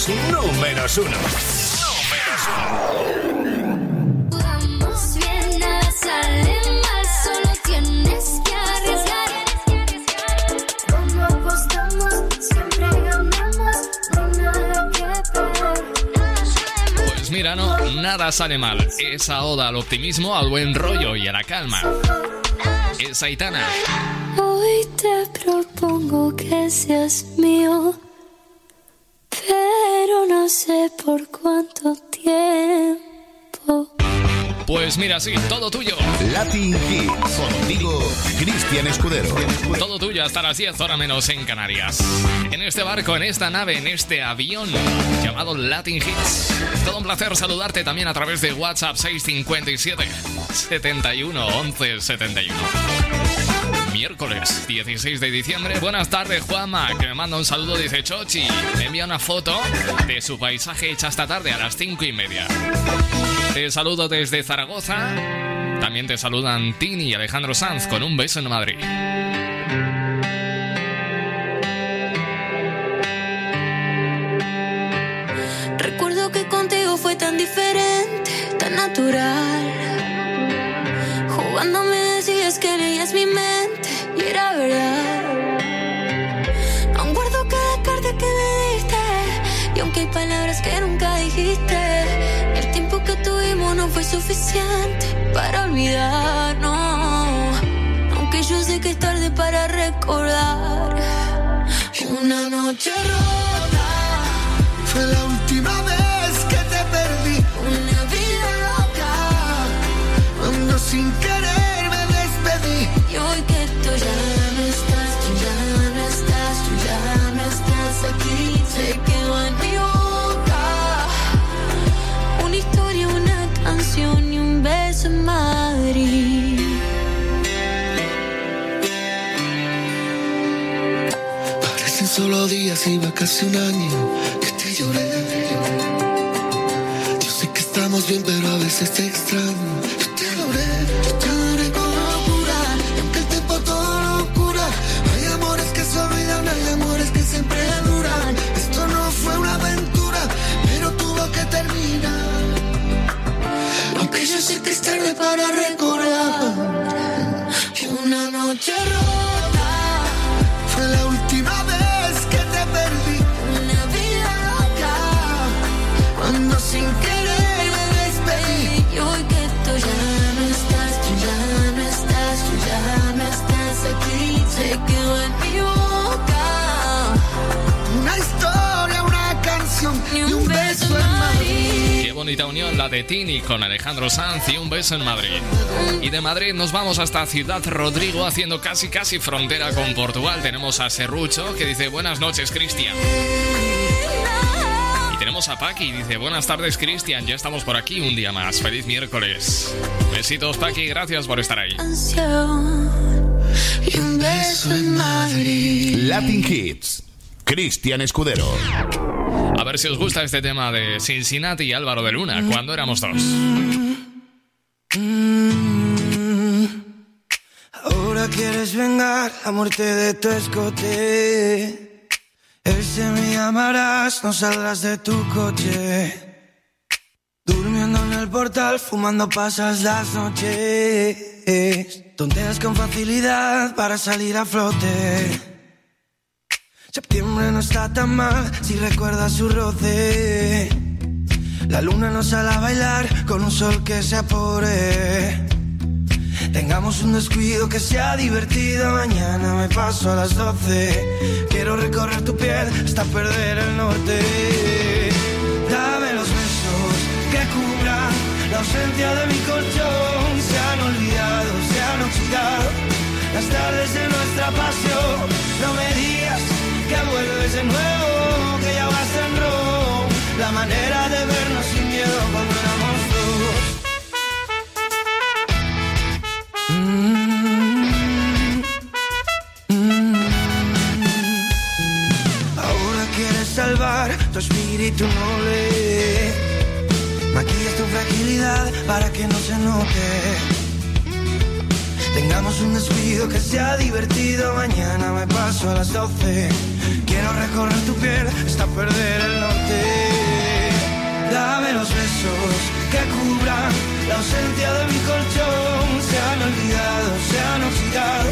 los números uno. Números uno. Vamos bien, nada sale mal, solo tienes que arriesgar. Como apostamos, siempre ganamos, no hay nada que perder. Pues mira, no, nada sale mal. Esa oda al optimismo, al buen rollo y a la calma. Es Aitana. Hoy te propongo que seas mío, Pues mira, sí, todo tuyo. Latin Hits, contigo, Cristian Escudero. Todo tuyo hasta las 10 horas menos en Canarias. En este barco, en esta nave, en este avión llamado Latin Hits. Todo un placer saludarte también a través de WhatsApp 657 71 11 71 miércoles 16 de diciembre. Buenas tardes, Juanma, que me manda un saludo, dice Chochi. Me envía una foto de su paisaje hecha esta tarde a las 5 y media. Te saludo desde Zaragoza. También te saludan Tini y Alejandro Sanz con un beso en Madrid. Recuerdo que contigo fue tan diferente, tan natural. Jugando me decías que leías mi mente y era verdad. Aún guardo cada carta que me diste y aunque hay palabras que nunca suficiente para olvidarnos. Aunque yo sé que es tarde para recordar una noche rota. Fue la última vez que te perdí. Una vida loca. Cuando sin querer me despedí. Y hoy que tú ya no estás, tú ya no estás, tú ya no estás aquí. Madrid. Parecen solo días, iba casi un año que te lloré. Yo sé que estamos bien, pero a veces te extraño. Para recordar bonita unión la de Tini con Alejandro Sanz y un beso en Madrid. Y de Madrid nos vamos hasta Ciudad Rodrigo haciendo casi casi frontera con Portugal. Tenemos a Serrucho que dice buenas noches Cristian. Y tenemos a Paqui, dice buenas tardes Cristian, ya estamos por aquí un día más. Feliz miércoles. Besitos Paqui, gracias por estar ahí. Y un beso en Madrid. Latin Hits. Cristian Escudero. A ver si os gusta este tema de Cincinnati y Álvaro de Luna, cuando éramos dos. Ahora quieres vengar la muerte de tu escote. Ese me llamarás, no saldrás de tu coche. Durmiendo en el portal, fumando pasas las noches. Tonteas con facilidad para salir a flote. Septiembre no está tan mal si recuerdas su roce. La luna nos sale a bailar con un sol que se apure. Tengamos un descuido que sea divertido. Mañana me paso a las 12. Quiero recorrer tu piel hasta perder el norte. Dame los besos que cubran la ausencia de mi colchón. Se han olvidado, se han oxidado las tardes de nuestra pasión. No me digas que vuelves de nuevo, que ya vas en rojo. La manera de vernos sin miedo cuando éramos dos. Ahora quieres salvar tu espíritu noble. Maquillas tu fragilidad para que no se note. Tengamos un descuido que sea divertido. Mañana me paso a las 12. Quiero recorrer tu piel hasta perder el norte. Dame los besos que cubran la ausencia de mi colchón. Se han olvidado, se han oxidado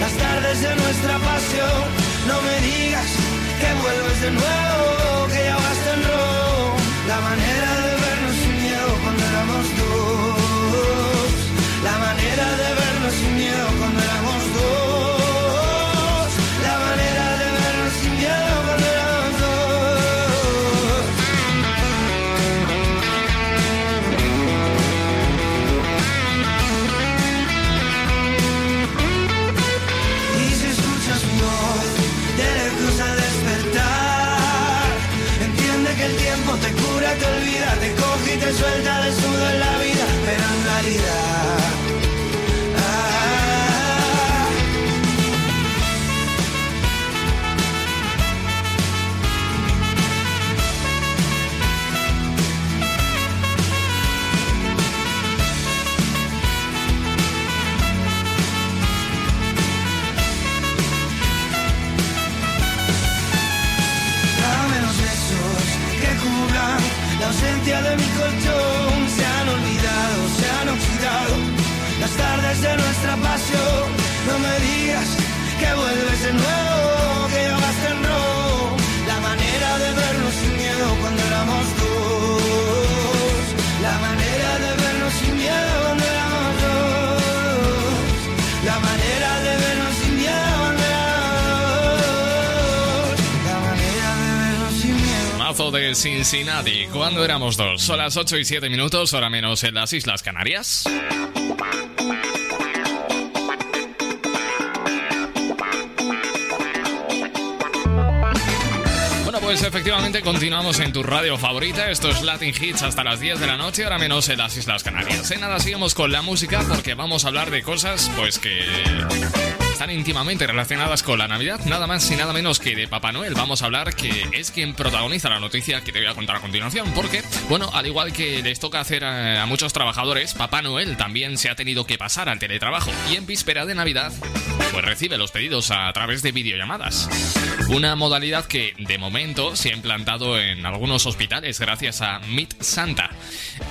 las tardes de nuestra pasión. No me digas que vuelves de nuevo, que ya basta en rojo. La de Cincinnati, cuando éramos dos. Son las 8 y 7 minutos, hora menos en las Islas Canarias. Bueno, pues efectivamente continuamos en tu radio favorita. Esto es Latin Hits hasta las 10 de la noche, ahora menos en las Islas Canarias. En nada, seguimos con la música porque vamos a hablar de cosas, pues que están íntimamente relacionadas con la Navidad, nada más y nada menos que de Papá Noel. Vamos a hablar que es quien protagoniza la noticia que te voy a contar a continuación, porque, bueno, al igual que les toca hacer a, a muchos trabajadores, Papá Noel también se ha tenido que pasar al teletrabajo y en víspera de Navidad, pues recibe los pedidos a través de videollamadas. Una modalidad que, de momento, se ha implantado en algunos hospitales gracias a Meet Santa.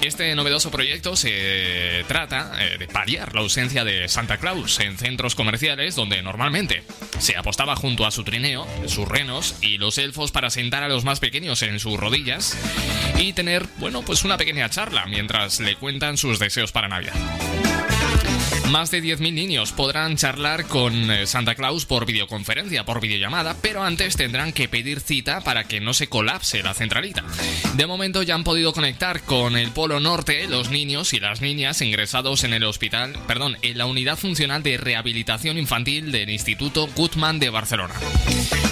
Este novedoso proyecto se trata eh, de paliar la ausencia de Santa Claus en centros comerciales donde normalmente se apostaba junto a su trineo, sus renos y los elfos para sentar a los más pequeños en sus rodillas y tener, bueno, pues una pequeña charla mientras le cuentan sus deseos para Navidad. Más de 10.000 niños podrán charlar con eh, Santa Claus por videoconferencia, por videollamada, pero antes tendrán que pedir cita para que no se colapse la centralita. De momento ya han podido conectar con el Polo Norte los niños y las niñas ingresados en el hospital, perdón, en la unidad funcional de rehabilitación infantil del Instituto Gutmann de Barcelona.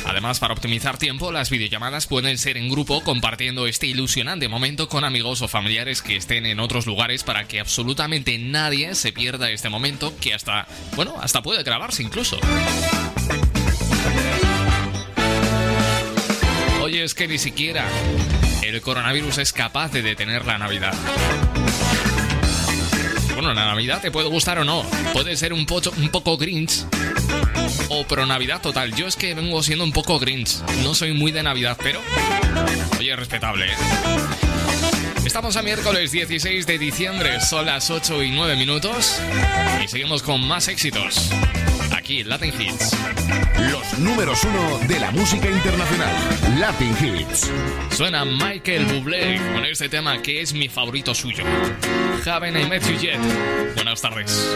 Además, para optimizar tiempo, las videollamadas pueden ser en grupo compartiendo este ilusionante momento con amigos o familiares que estén en otros lugares para que absolutamente nadie se pierda este momento que hasta, bueno, hasta puede grabarse incluso. Oye, es que ni siquiera el coronavirus es capaz de detener la Navidad. Bueno, la Navidad te puede gustar o no. Puede ser un, pocho- un poco grinch o pro Navidad total. Yo es que vengo siendo un poco grinch. No soy muy de Navidad, pero... Oye, respetable, ¿eh? Estamos a miércoles 16 de diciembre, son las 8 y 9 minutos y seguimos con más éxitos. Aquí en Latin Hits. Los números uno de la música internacional. Latin Hits. Suena Michael Bublé con este tema que es mi favorito suyo. Haven't I Met You Yet. Buenas tardes.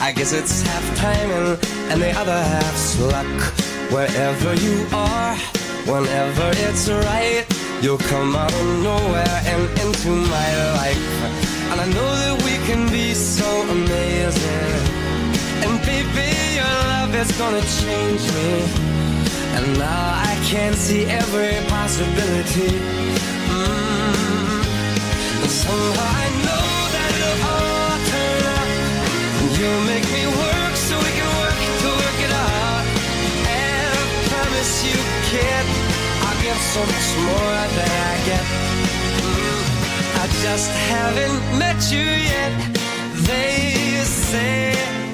I guess it's half timing and the other half's luck. Wherever you are, whenever it's right, you'll come out of nowhere and into my life. And I know that we can be so amazing. And baby, your love is gonna change me. And now I can see every possibility. Mm. Somehow I so we can work to work it up I promise you kid I'll get so much more than I get. Mm. I just haven't met you yet. They say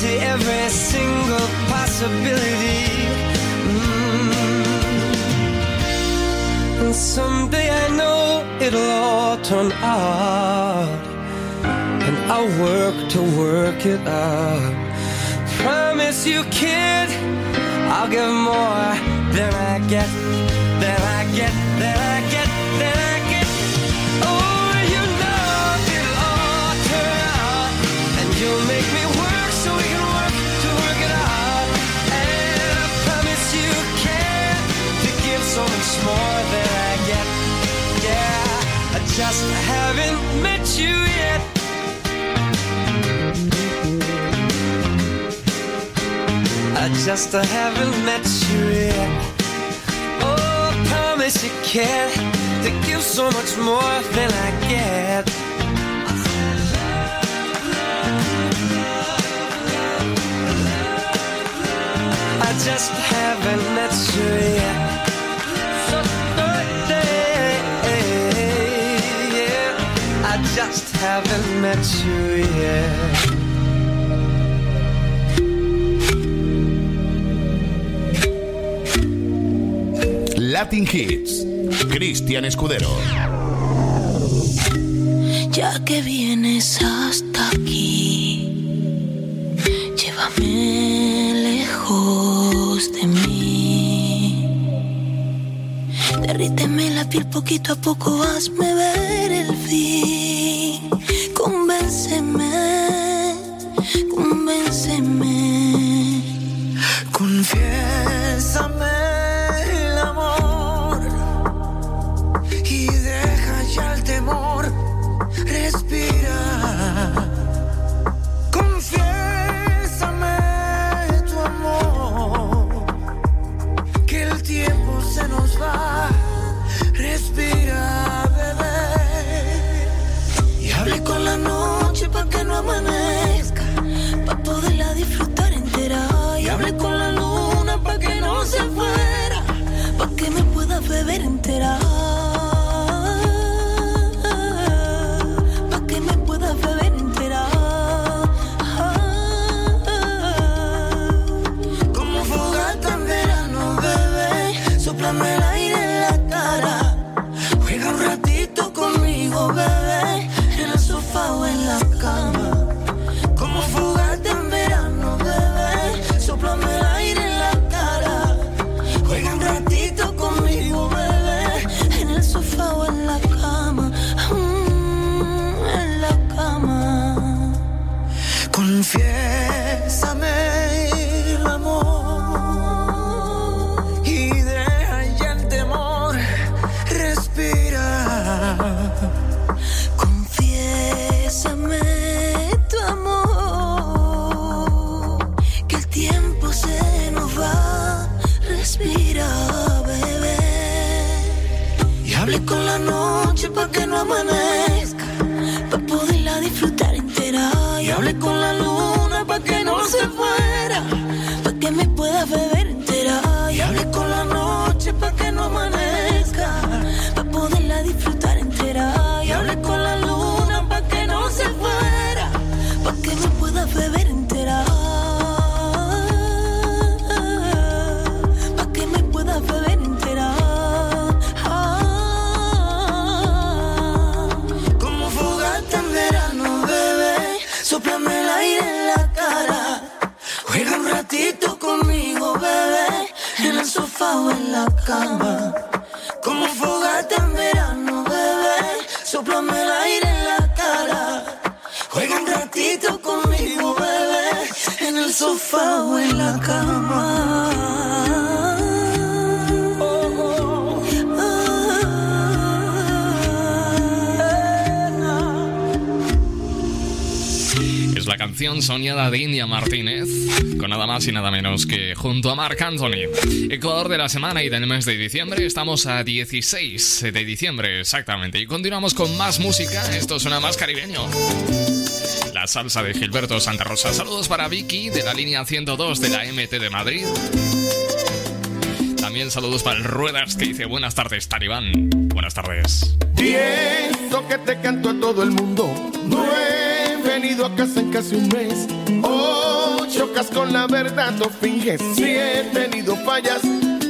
see every single possibility. Mm. And someday I know it'll all turn out. And I'll work to work it out. Promise you, kid, I'll give more than I get, just haven't met you yet. I just haven't met you yet. Oh, I promise you can to give so much more than I get. I just haven't met you yet. Haven't met you yet. Latin Hits. Cristian Escudero. Ya que vienes hasta aquí, llévame lejos de mí. Derríteme la piel poquito a poco, hazme ver junto a Anthony. Ecuador de la semana y del mes de diciembre, estamos a 16 de diciembre exactamente. Y continuamos con más música, esto suena más caribeño. La salsa de Gilberto Santa Rosa. Saludos para Vicky de la línea 102 de la MT de Madrid. También saludos para el Ruedas que dice buenas tardes, Talibán. Buenas tardes. Y eso que te canto a todo el mundo. No he venido a casa en casi un mes. Oh, con la verdad, no finges. Si he tenido fallas,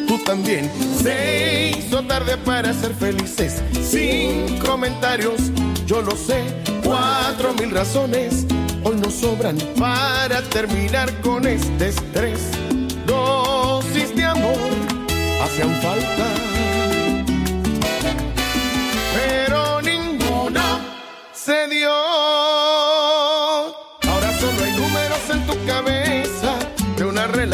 tú también. Se hizo tarde para ser felices. Sin comentarios, yo lo sé. Cuatro mil razones hoy nos sobran para terminar con este estrés. Dosis de amor hacían falta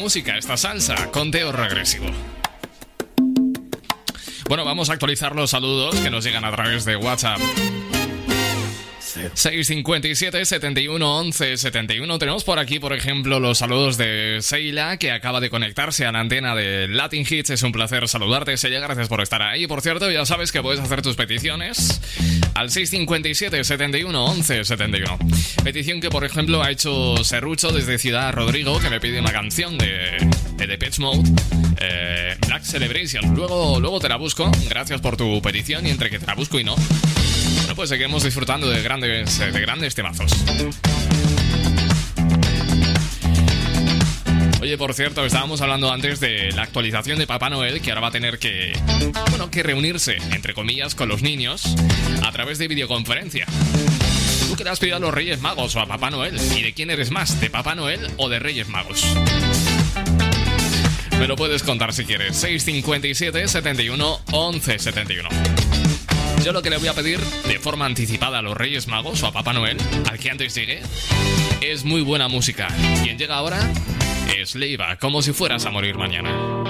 Música, esta salsa, conteo regresivo. Bueno, vamos a actualizar los saludos que nos llegan a través de WhatsApp. 657 71 11 71. Tenemos por aquí, por ejemplo, los saludos de Seila, que acaba de conectarse a la antena de Latin Hits. Es un placer saludarte, Seila. Gracias por estar ahí. Por cierto, ya sabes que puedes hacer tus peticiones al 657 71 11 71. Petición que, por ejemplo, ha hecho Serrucho desde Ciudad Rodrigo, que me pide una canción de, de Depeche Mode, eh, Black Celebration. Luego, luego te la busco. Gracias por tu petición y entre que te la busco y no. Pues seguimos disfrutando de grandes, eh, de grandes temazos. Oye, por cierto, estábamos hablando antes de la actualización de Papá Noel, que ahora va a tener que, bueno, que reunirse, entre comillas, con los niños a través de videoconferencia. ¿Tú qué le has pedido a los Reyes Magos o a Papá Noel? ¿Y de quién eres más, de Papá Noel o de Reyes Magos? Me lo puedes contar si quieres. 657 71 11 71. Yo lo que le voy a pedir de forma anticipada a los Reyes Magos o a Papá Noel, al que antes llegue, es muy buena música. Quien llega ahora es Leiva, como si fueras a morir mañana.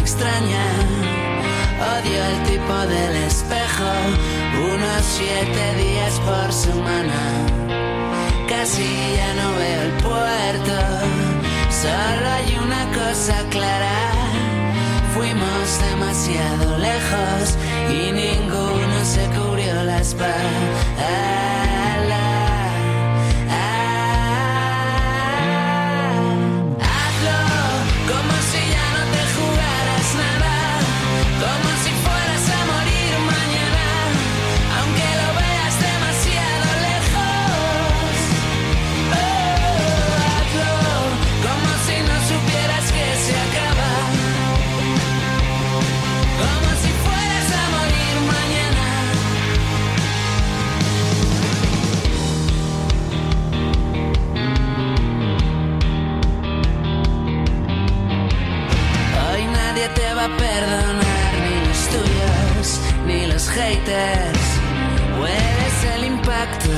Extraña. Odio el tipo del espejo. Unos siete días por semana. Casi ya no veo el puerto. Solo hay una cosa clara. Fuimos demasiado lejos y ninguno se cubrió la espalda. Va a perdonar, ni los tuyos, ni los haters. Hueles el impacto.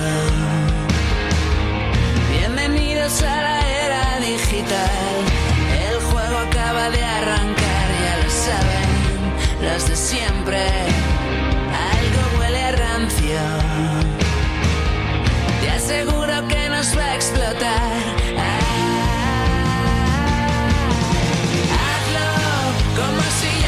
Bienvenidos a la era digital. El juego acaba de arrancar, ya lo saben los de siempre. Algo huele a rancio. Te aseguro que nos va a explotar. Como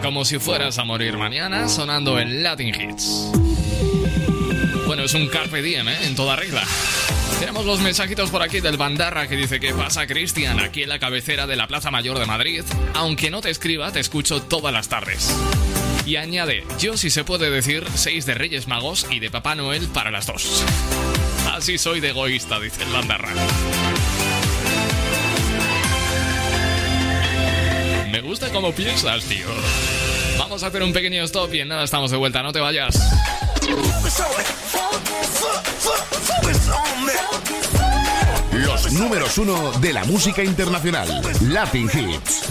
como si fueras a morir mañana sonando en Latin Hits. Bueno, es un carpe diem, ¿eh? En toda regla. Tenemos los mensajitos por aquí del Bandarra que dice que pasa Cristian aquí en la cabecera de la Plaza Mayor de Madrid. Aunque no te escriba, te escucho todas las tardes. Y añade, yo si se puede decir, seis de Reyes Magos y de Papá Noel para las dos. Así soy de egoísta, dice el Bandarra. Cómo piensas, tío. Vamos a hacer un pequeño stop y en nada estamos de vuelta, no te vayas. Los números uno de la música internacional. Latin Hits.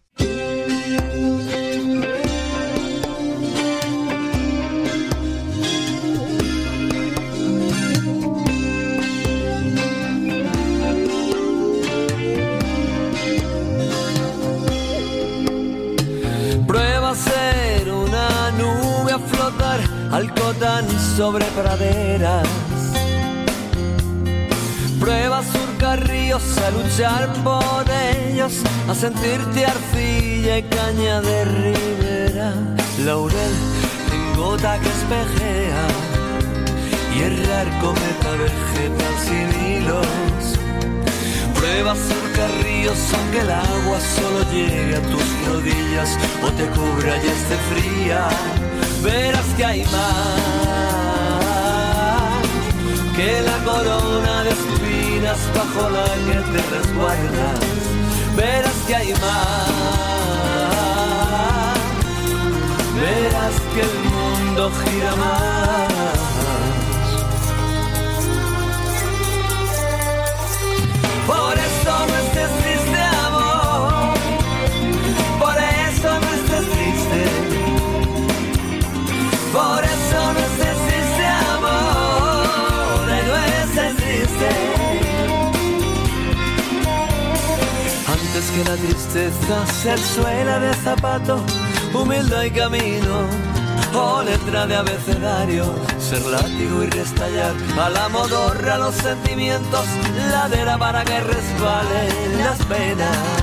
flotar al cotán sobre praderas. Prueba a ríos, a luchar por ellos, a sentirte arcilla y caña de ribera. Laurel en gota que espejea y errar cometa vegetal sin hilos. Prueba a surcar ríos aunque el agua solo llegue a tus rodillas o te cubra y esté fría. Verás que hay más que la corona de espinas bajo la que te resguardas. Verás que hay más. Verás que el mundo gira más. Que la tristeza ser suela de zapato, humildad y camino. O letra de abecedario, ser látigo y restallar a la modorra los sentimientos, ladera para que resbalen las penas.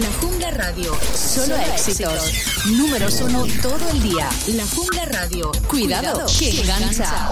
La Jungla Radio. Solo éxitos. Números uno todo el día. La Jungla Radio. Cuidado, que engancha.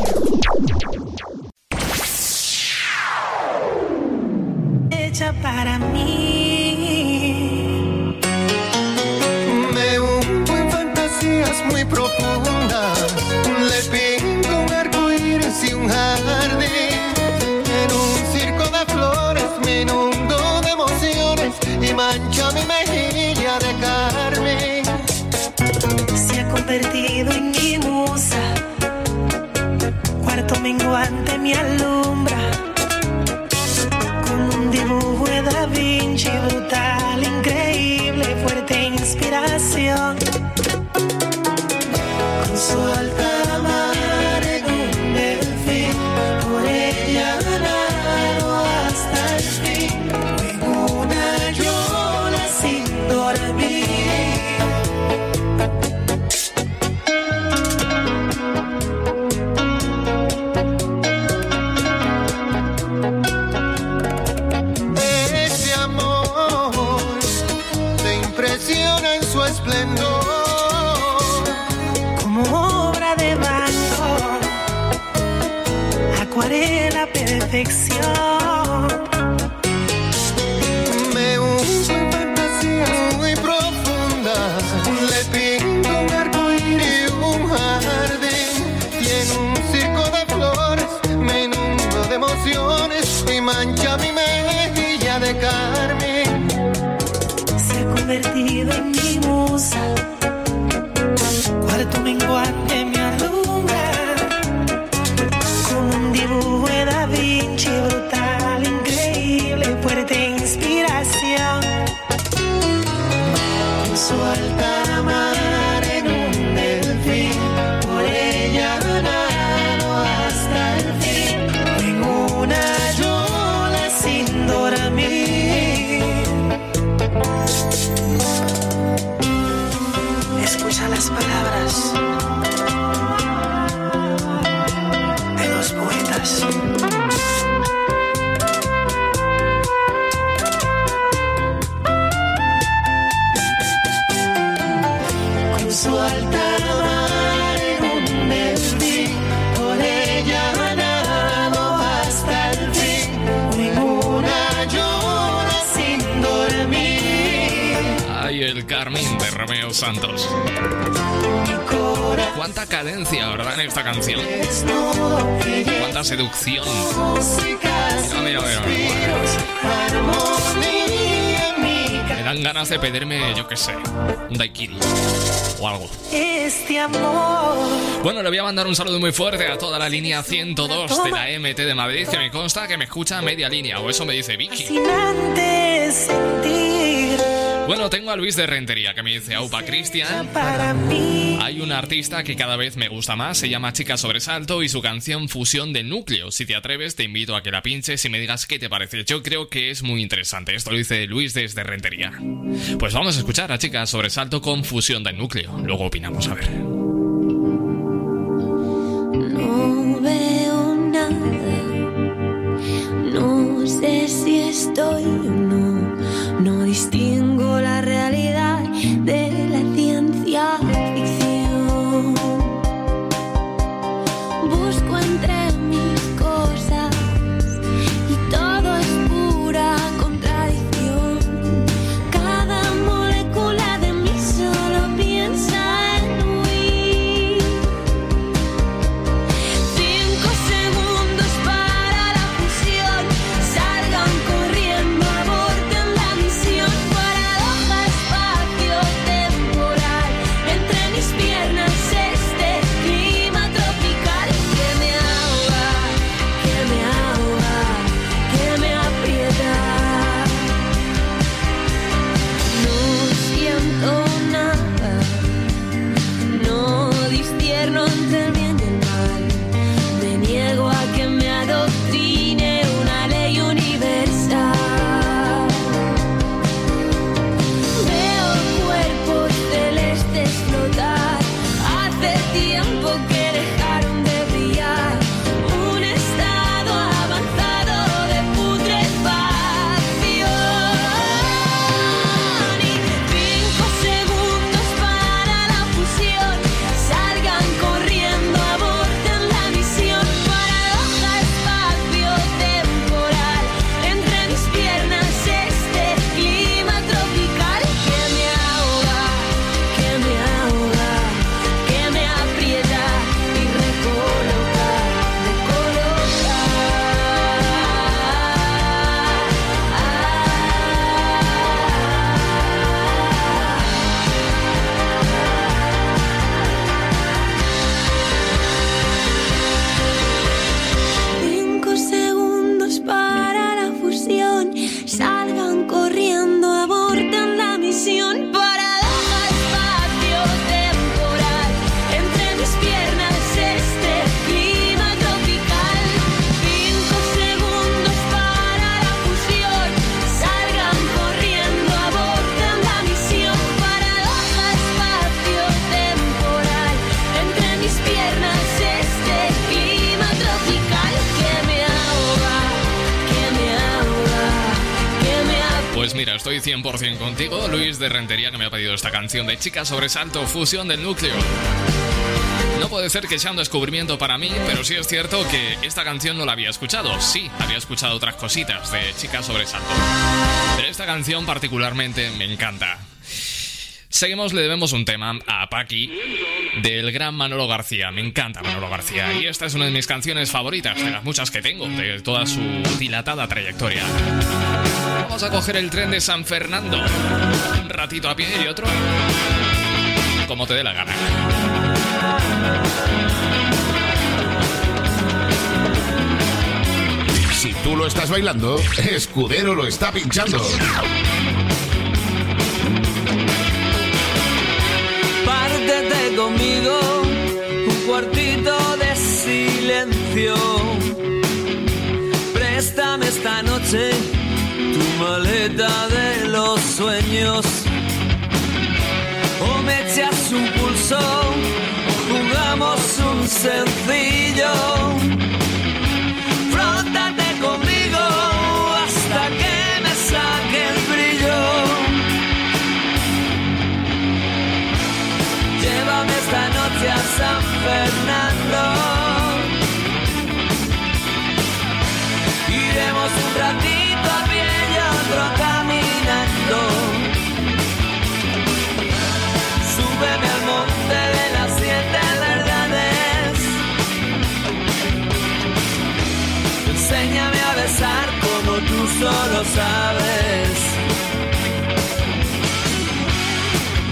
Y mancha mi mejilla de carmín. Se ha convertido en mi musa, cuarto menguante Santos. Cuánta cadencia, ¿verdad? En esta canción. Cuánta seducción. Mira, mira, mira. mi Me dan ganas de pedirme, yo qué sé, un daiquiri o algo. Este amor. Bueno, le voy a mandar un saludo muy fuerte a toda la línea 102 de la MT de Madrid, que me consta que me escucha media línea, o eso me dice Vicky. Bueno, tengo a Luis de Rentería, que me dice, Aupa Cristian, hay un artista que cada vez me gusta más, se llama Chica Sobresalto y su canción Fusión del Núcleo. Si te atreves, te invito a que la pinches y me digas qué te parece. Yo creo que es muy interesante. Esto lo dice Luis desde Rentería. Pues vamos a escuchar a Chica Sobresalto con Fusión del Núcleo. Luego opinamos, a ver. No veo nada. No sé si estoy o no. No distingo la de Rentería que me ha pedido esta canción de Chica Sobresalto, Fusión del Núcleo. No puede ser que sea un descubrimiento para mí, pero sí es cierto que esta canción no la había escuchado. Sí, había escuchado otras cositas de Chica Sobresalto. Pero esta canción particularmente me encanta. Seguimos, le debemos un tema a Paqui del gran Manolo García. Me encanta Manolo García y esta es una de mis canciones favoritas, de las muchas que tengo, de toda su dilatada trayectoria. Vamos a coger el tren de San Fernando. Un ratito a pie y otro. Como te dé la gana. Si tú lo estás bailando, Escudero lo está pinchando. Pártete conmigo, un cuartito de silencio. Préstame esta noche maleta de los sueños. O me un pulso, o jugamos un sencillo. Solo sabes.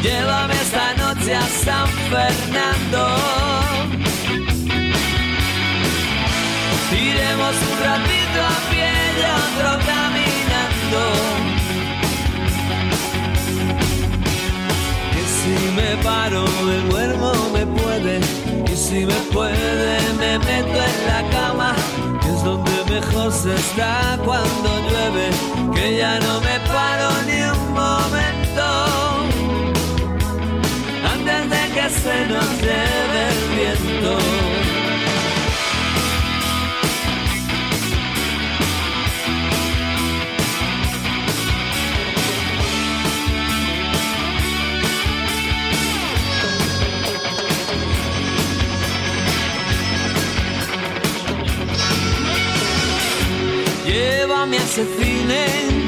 Llévame esta noche a San Fernando. Iremos un ratito a pie y otro caminando. Que si me paro, me duermo, me puede. Y si me puede, me meto en la cama. Donde mejor se está cuando llueve. Que ya no me paro ni un momento antes de que se nos lleve el viento. Llévame a ese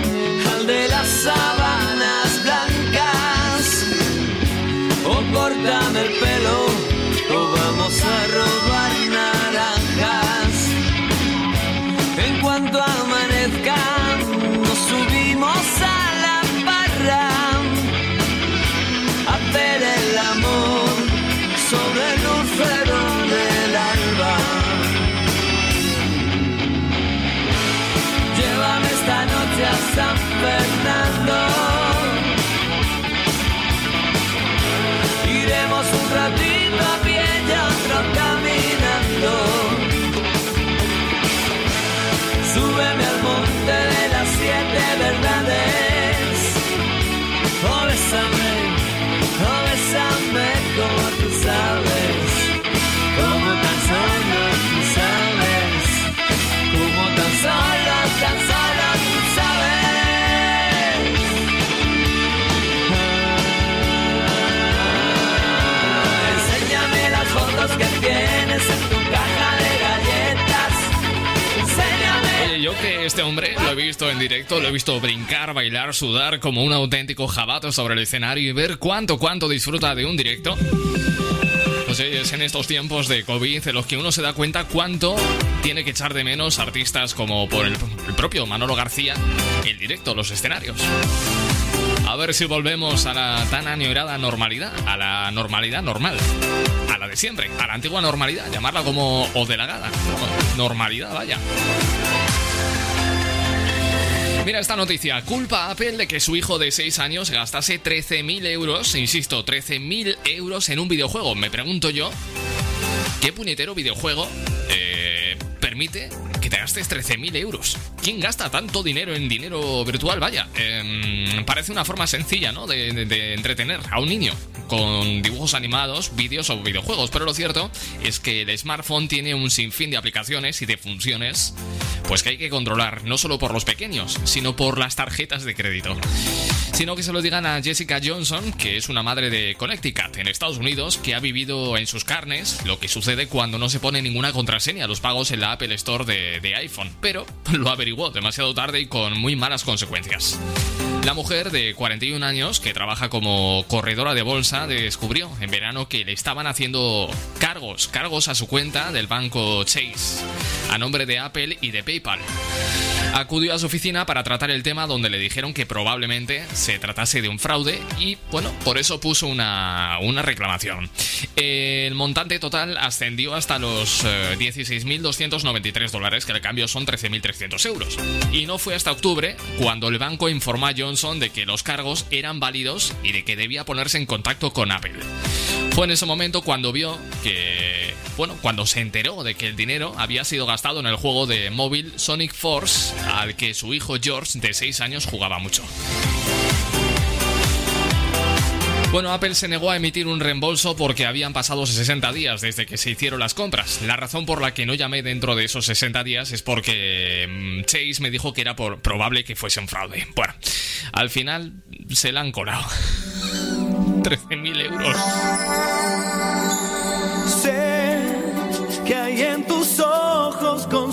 que este hombre lo he visto en directo, lo he visto brincar, bailar, sudar como un auténtico jabato sobre el escenario y ver cuánto, cuánto disfruta de un directo. Pues es en estos tiempos de COVID en los que uno se da cuenta cuánto tiene que echar de menos artistas como por el, el propio Manolo García, el directo, los escenarios. A ver si volvemos a la tan añorada normalidad, a la normalidad normal, a la de siempre, a la antigua normalidad, llamarla como o de la gana, normalidad, vaya. Mira esta noticia. Culpa a Apple de que su hijo de 6 años gastase 13.000 euros, insisto, 13.000 euros en un videojuego. Me pregunto yo, ¿qué puñetero videojuego eh, permite que te gastes 13.000 euros? ¿Quién gasta tanto dinero en dinero virtual? Vaya, em, parece una forma sencilla, ¿no? De, de- de entretener a un niño con dibujos animados, vídeos o videojuegos. Pero lo cierto es que el smartphone tiene un sinfín de aplicaciones y de funciones pues que hay que controlar, no solo por los pequeños, sino por las tarjetas de crédito. Sino que se lo digan a Jessica Johnson, que es una madre de Connecticut, en Estados Unidos, que ha vivido en sus carnes lo que sucede cuando no se pone ninguna contraseña a los pagos en la Apple Store de, de iPhone, pero lo averiguó demasiado tarde y con muy malas consecuencias. La mujer de 41 años, que trabaja como corredora de bolsa, descubrió en verano que le estaban haciendo cargos, cargos a su cuenta del banco Chase, a nombre de Apple y de PayPal. Acudió a su oficina para tratar el tema donde le dijeron que probablemente se tratase de un fraude y, bueno, por eso puso una, una reclamación. El montante total ascendió hasta los eh, 16.293 dólares, que al cambio son 13.300 euros. Y no fue hasta octubre cuando el banco informó a Johnson de que los cargos eran válidos y de que debía ponerse en contacto con Apple. Fue en ese momento cuando vio que, bueno, cuando se enteró de que el dinero había sido gastado en el juego de móvil Sonic Force, al que su hijo George, de 6 años, jugaba mucho. Bueno, Apple se negó a emitir un reembolso porque habían pasado 60 días desde que se hicieron las compras. La razón por la que no llamé dentro de esos 60 días es porque mm, Chase me dijo que era probable que fuese un fraude. Bueno, al final se la han colado. 13.000 euros. Sé que hay en tus ojos con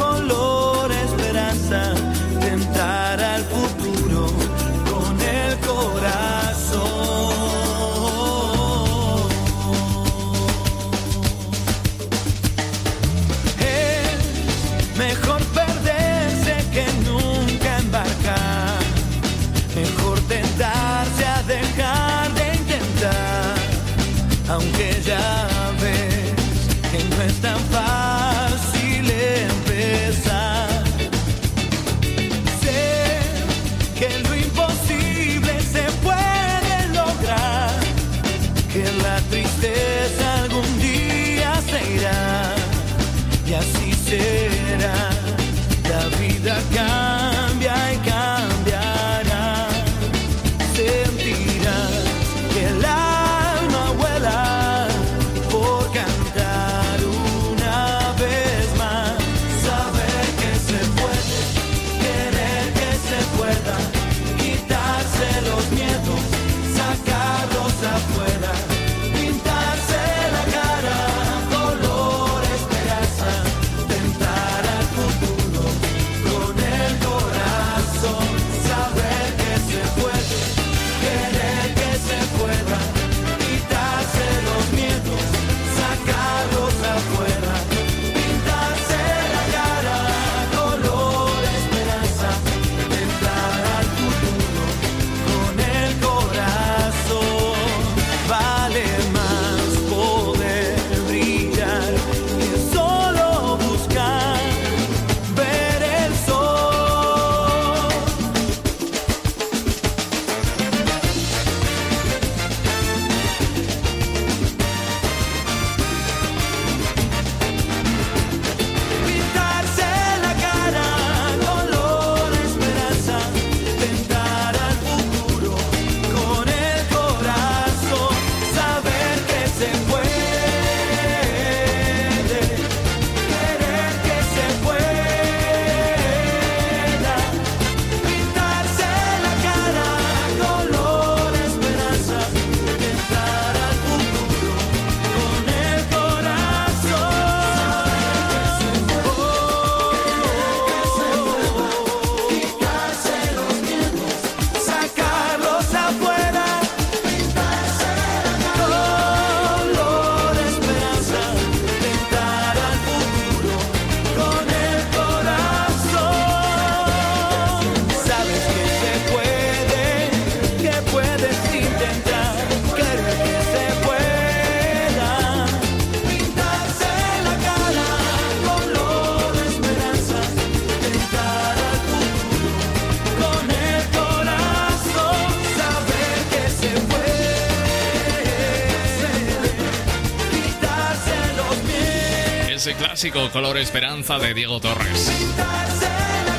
clásico color esperanza de Diego Torres.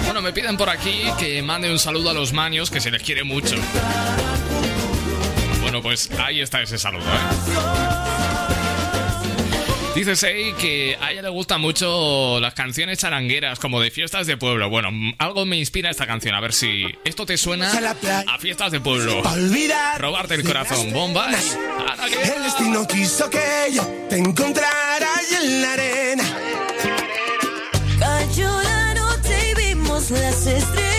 Bueno, me piden por aquí que mande un saludo a los manios, que se les quiere mucho. Bueno, pues ahí está ese saludo. ¿eh? Dice Sei que a ella le gustan mucho las canciones charangueras, como de fiestas de pueblo. Bueno, algo me inspira esta canción. A ver si esto te suena a fiestas de pueblo. Robarte el corazón. Bomba. El destino quiso que yo te encontrara en la arena. Vimos las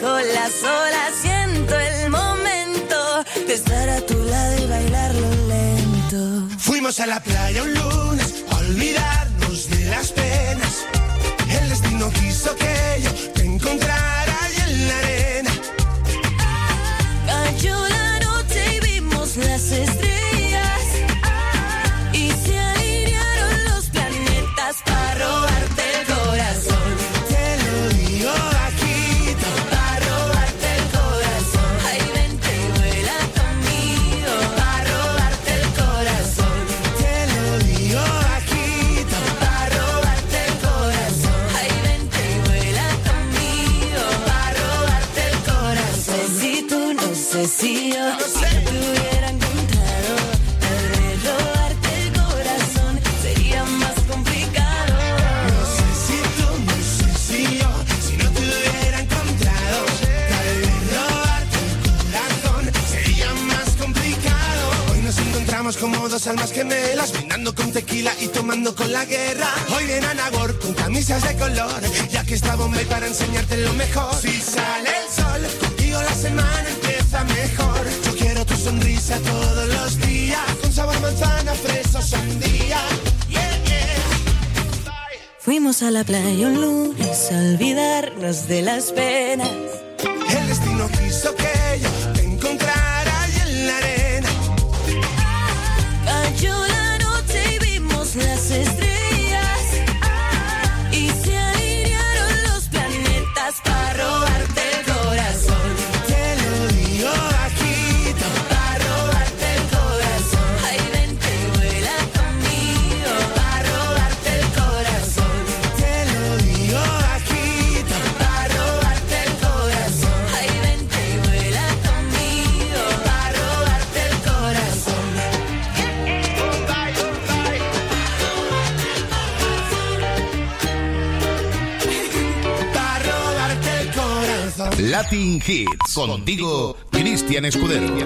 bajo las olas. Siento el momento de estar a tu lado y bailarlo lento. Fuimos a la playa un lunes a olvidarnos de las penas. El destino quiso que yo te encontrara ahí en la arena. Cayó almas gemelas, brindando con tequila y tomando con la guerra. Hoy viene Anagor con camisas de color, ya que está Bombay para enseñarte lo mejor. Si sale el sol, contigo la semana empieza mejor. Yo quiero tu sonrisa todos los días, con sabor manzana, fresa, sandía. Fuimos a la playa un lunes a olvidarnos de las penas. Latin Hits. Contigo, Cristian Escudero.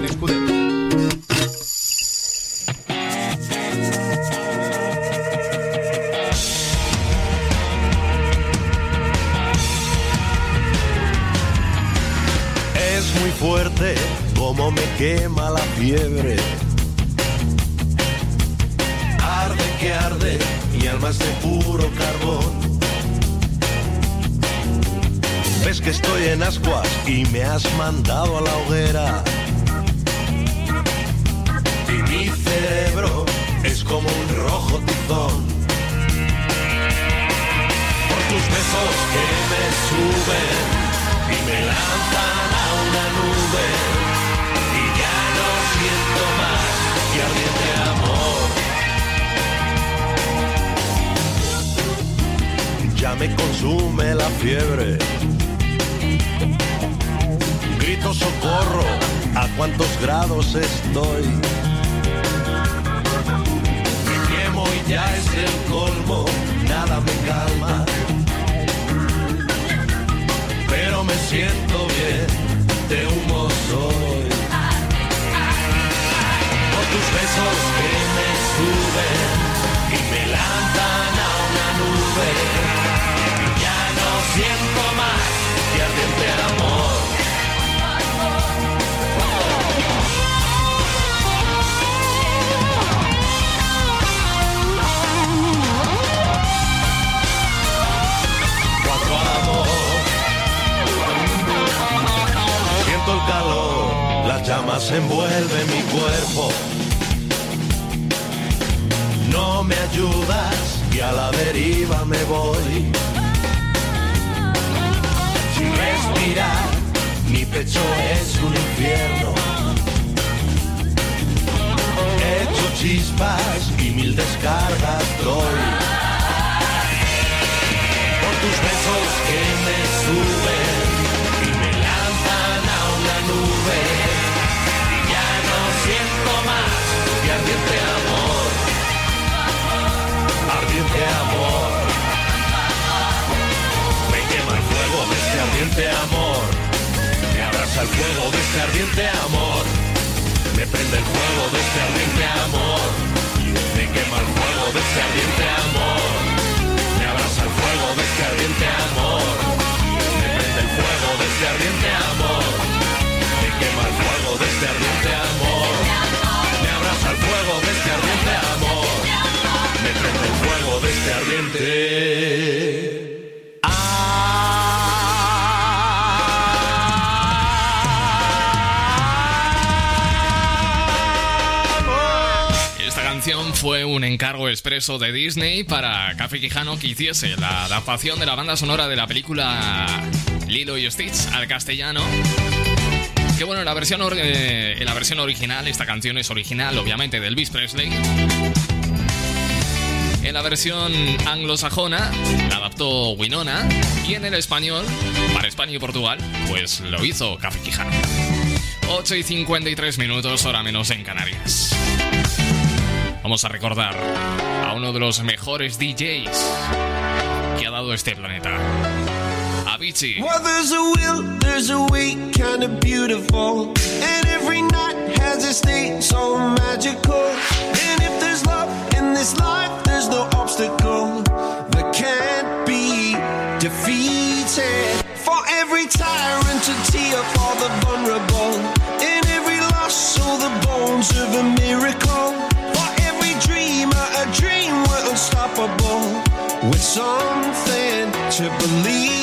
Es muy fuerte como me quema la fiebre. Y me has mandado a la hoguera. Y mi cerebro es como un rojo tizón. Por tus besos que me suben y me lanzan a una nube y ya no siento más que ardiente amor. Ya me consume la fiebre. Socorro, ¿a cuántos grados estoy? Me quemo y ya es el colmo, nada me calma pero me siento bien, de humo soy. Por tus besos que me suben y me lanzan a una nube, ya no siento más que ardiente amor. Llamas envuelven mi cuerpo. No me ayudas y a la deriva me voy. Sin respirar, mi pecho es un infierno. He hecho chispas y mil descargas doy. Por tus besos que me suben Y ya no siento más que ardiente amor. Ardiente amor. Me quema el fuego de este ardiente amor. Me abraza el fuego de este ardiente amor. Me prende el fuego de este ardiente amor. Me quema el fuego de este ardiente amor. Me abraza el fuego de este ardiente amor. Me prende el fuego de este ardiente amor. De este ardiente amor. Me abraza el fuego de este ardiente amor. Me prende el fuego de este ardiente. Fue un encargo expreso de Disney para Café Quijano que hiciese la adaptación de la banda sonora de la película Lilo y Stitch al castellano. Que bueno, en la versión, eh, la versión original, esta canción es original, obviamente, de Elvis Presley. En la versión anglosajona la adaptó Winona y en el español, para España y Portugal, pues lo hizo Café Quijano. 8 y 53 minutos, hora menos en Canarias. Vamos a recordar a uno de los mejores DJs que ha dado este planeta. Avicii. Well, there's a will, there's a way, kind of beautiful. And every night has a state so magical. And if there's love in this life, there's no obstacle that can't be defeated. For every tyrant to tear for the vulnerable. In every loss, so the bones of a miracle. For every dreamer, a dream we're unstoppable. With something to believe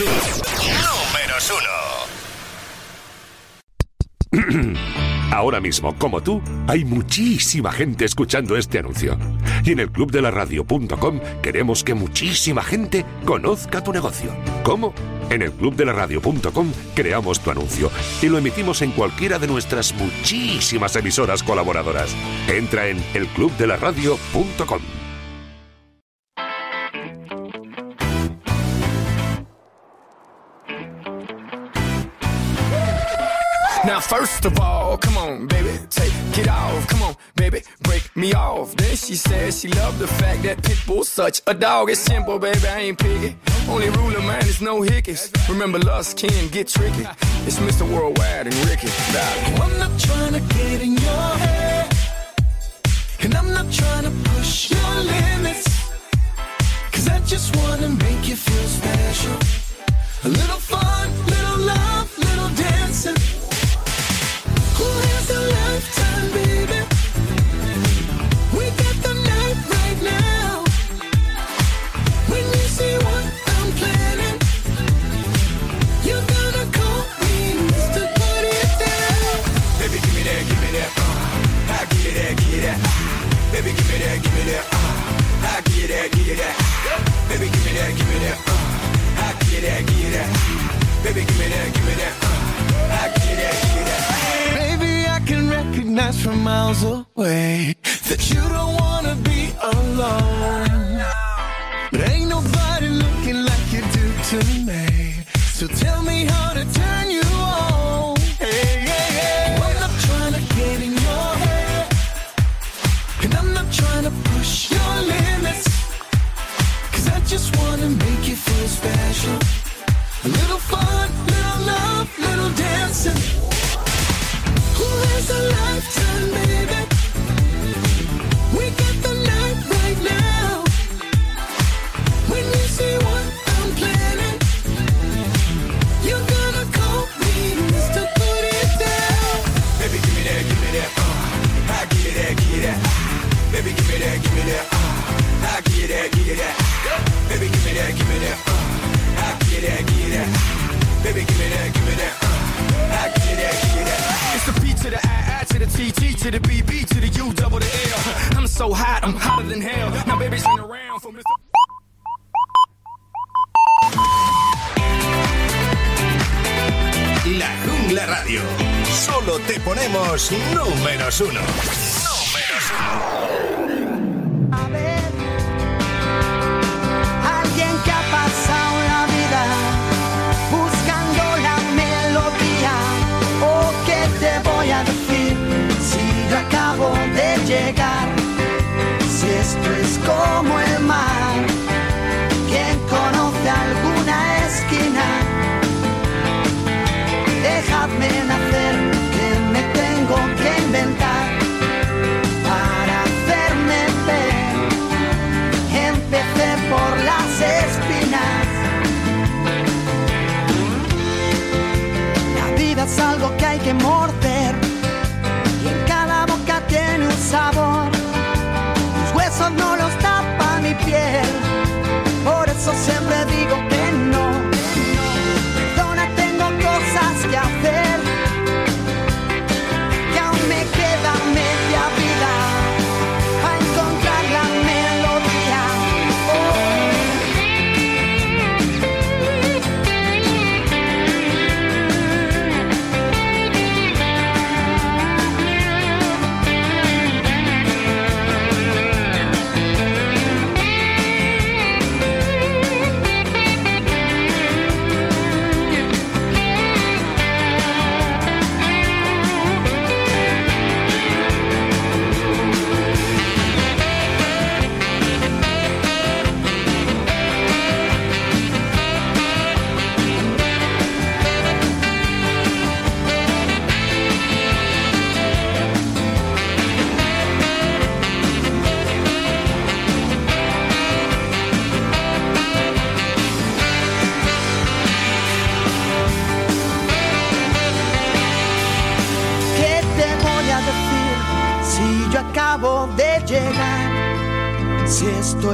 uno. Números uno. Ahora mismo, como tú, hay muchísima gente escuchando este anuncio. Y en el clubdelaradio.com queremos que muchísima gente conozca tu negocio. ¿Cómo? En el clubdelaradio.com creamos tu anuncio y lo emitimos en cualquiera de nuestras muchísimas emisoras colaboradoras. Entra en elclubdelaradio.com. first of all, come on, baby, take it off. Come on, baby, break me off. Then she said she loved the fact that Pitbull's such a dog. It's simple, baby, I ain't picky. Only rule of mine is no hickeys. Remember, lust can get tricky. It's Mr. Worldwide and Ricky. Darling. I'm not trying to get in your head. And I'm not trying to push your limits. Cause I just wanna make you feel special. A little fun, little love, little dancing. Baby, give me that, give me that. Uh, I give that, give that. Baby, give me that, give me that. Uh, I give that, give that. Baby, give me that, give me that. Uh, I you that, give you that. Baby, I can recognize from miles away that you don't wanna be alone. But ain't nobody looking like you do to me. So tell me how to turn you just wanna make you feel special. A little fun, little love, little dancing. Who has a lifetime, baby? We got the night right now. When you see what I'm planning, you're gonna call me Mr. Put It Down. Baby, give me that, give me that. Uh, I give you that, give you that. Baby, give me that, give me that. Uh, I give you that, give you that. Give that. Baby, give me that, me I. It's the P to the I, I to the T, T to the B, B to the U, double the L. I'm so hot, I'm hotter than hell. Now, baby, turn around for Mr. La Jungla Radio. Solo te ponemos números uno. Ver, sabor.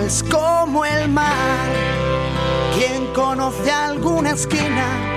Es como el mar, quien conoce alguna esquina,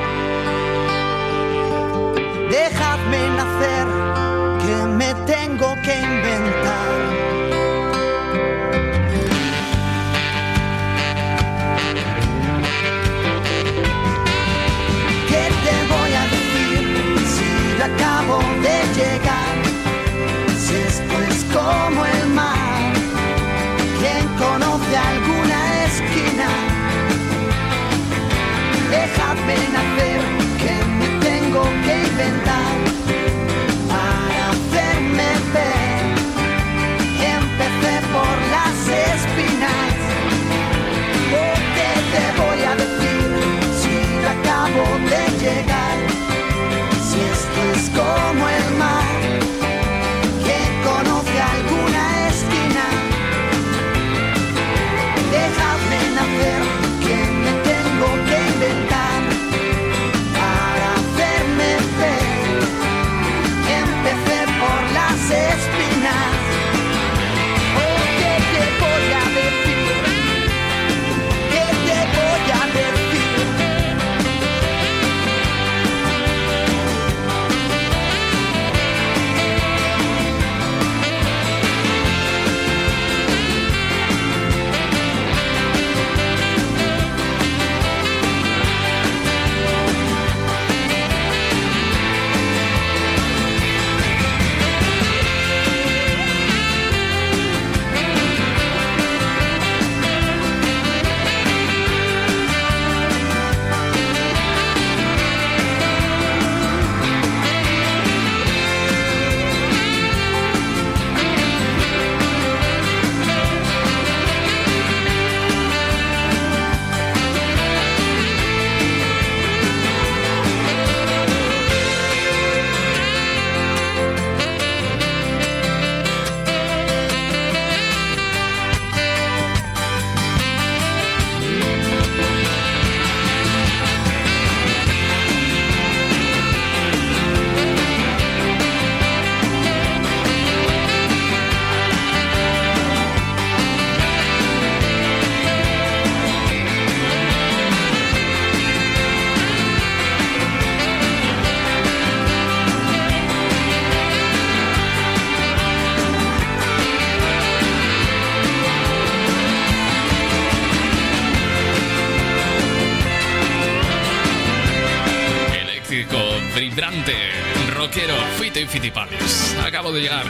Acabo de llegar.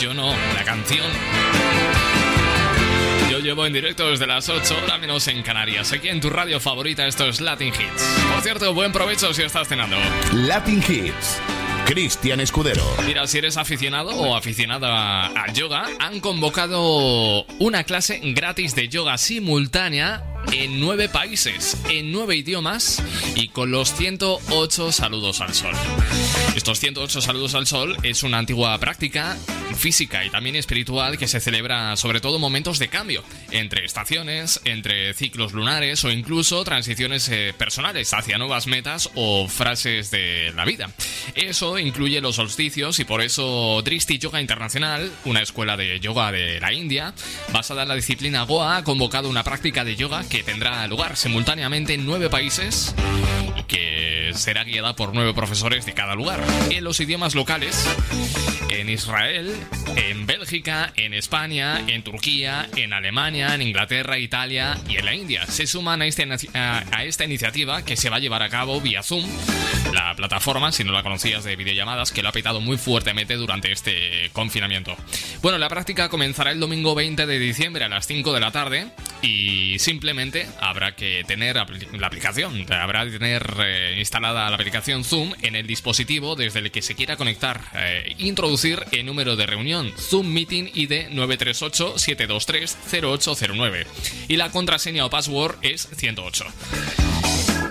Yo no, la canción. Yo llevo en directo desde las 8, hora menos en Canarias. Aquí en tu radio favorita, esto es Latin Hits. Por cierto, buen provecho si estás cenando. Latin Hits. Cristian Escudero. Mira, si eres aficionado o aficionada a yoga, han convocado una clase gratis de yoga simultánea en nueve países, en nueve idiomas y con los 108 saludos al sol. Estos 108 saludos al sol es una antigua práctica física y también espiritual que se celebra sobre todo en momentos de cambio, entre estaciones, entre ciclos lunares o incluso transiciones eh, personales hacia nuevas metas o frases de la vida. Eso incluye los solsticios y por eso Dristi Yoga Internacional, una escuela de yoga de la India, basada en la disciplina Goa, ha convocado una práctica de yoga que tendrá lugar simultáneamente en nueve países y que será guiada por nueve profesores de cada lugar, en los idiomas locales, en Israel, en Bélgica, en España, en Turquía, en Alemania, en Inglaterra, Italia y en la India. Se suman a, este, a, a esta iniciativa que se va a llevar a cabo vía Zoom, la plataforma, si no la conocías, de videollamadas, que lo ha petado muy fuertemente durante este confinamiento. Bueno, la práctica comenzará el domingo 20 de diciembre a las 5 de la tarde y simplemente habrá que tener la aplicación, habrá que tener eh, instalada la aplicación Zoom en el dispositivo desde el que se quiera conectar. Eh, introducir el número de reunión Zoom Meeting ID 938-723-0809 y la contraseña o password es 108.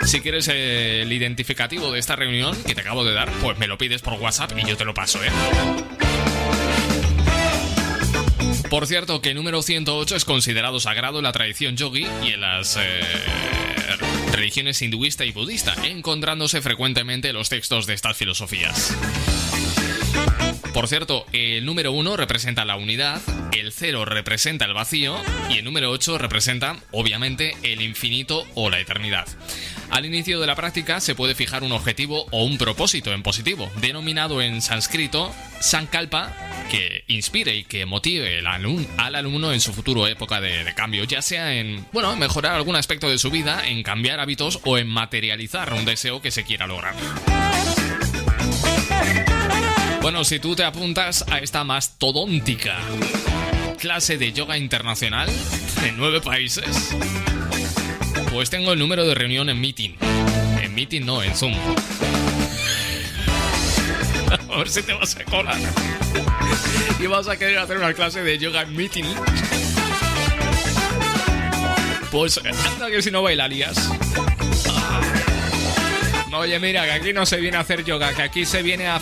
Si quieres el identificativo de esta reunión que te acabo de dar, pues me lo pides por WhatsApp y yo te lo paso, ¿eh? Por cierto, que el número 108 es considerado sagrado en la tradición yogi y en las eh, religiones hinduista y budista, encontrándose frecuentemente en los textos de estas filosofías. Por cierto, el número 1 representa la unidad, el 0 representa el vacío y el número 8 representa, obviamente, el infinito o la eternidad. Al inicio de la práctica se puede fijar un objetivo o un propósito en positivo, denominado en sánscrito Sankalpa, que inspire y que motive al alumno en su futuro época de, de, cambio, ya sea en, bueno, mejorar algún aspecto de su vida, en cambiar hábitos o en materializar un deseo que se quiera lograr. Bueno, si tú te apuntas a esta mastodóntica clase de yoga internacional en nueve países, pues tengo el número de reunión en meeting. En meeting no, en Zoom. A ver si te vas a colar. Y vas a querer hacer una clase de yoga en meeting. Pues anda que si no bailarías. Oye, mira, que aquí no se viene a hacer yoga, que aquí se viene a...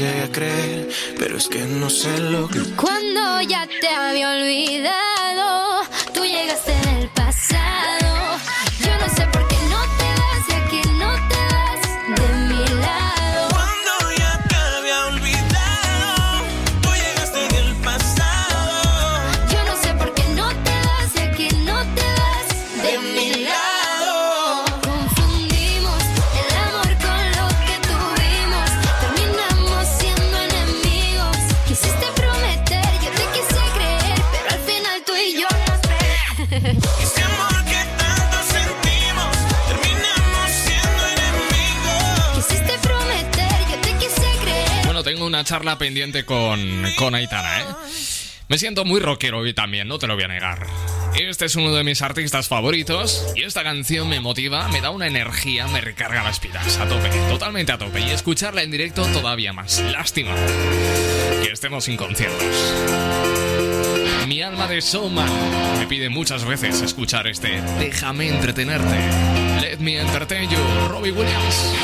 llegué a creer, pero es que no sé lo que. Cuando ya te había olvidado, charla pendiente con, con Aitana, ¿eh? Me siento muy rockero hoy también, no te lo voy a negar. Este es uno de mis artistas favoritos y esta canción me motiva, me da una energía, me recarga las pilas a tope, totalmente a tope. Y escucharla en directo todavía más. Lástima que estemos sin conciertos. Mi alma de showman me pide muchas veces escuchar este Déjame entretenerte. Let me entertain you, Robbie Williams.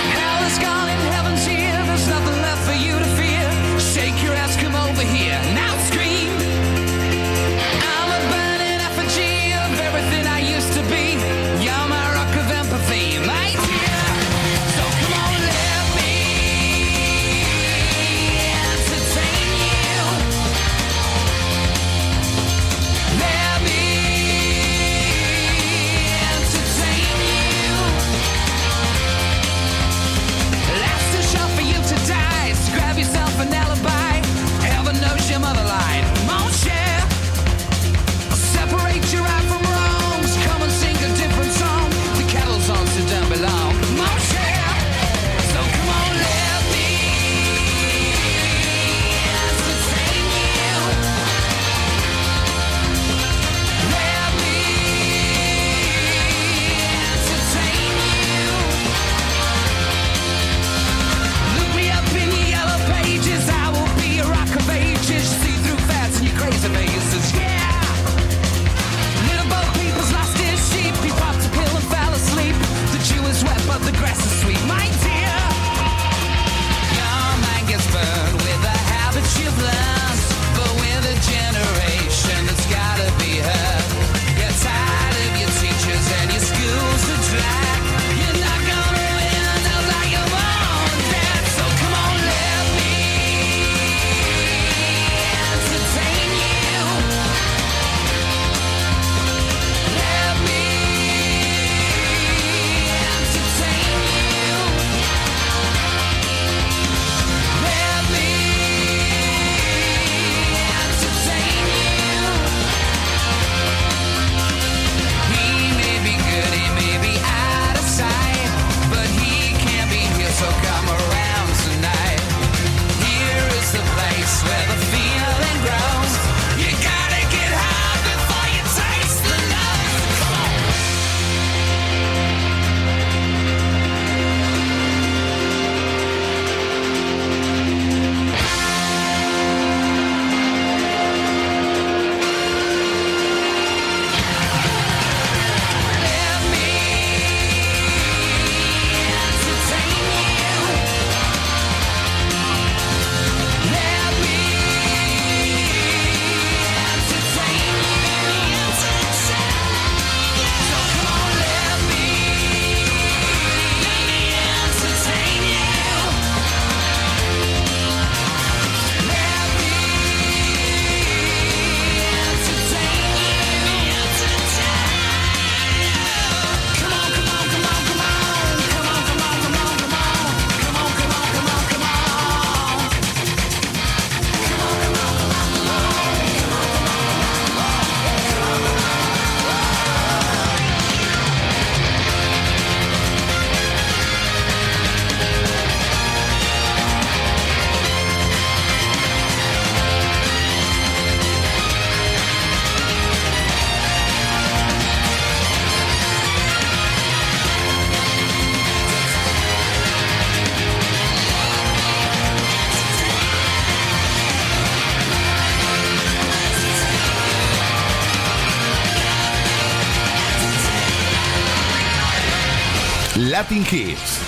Latin Hits.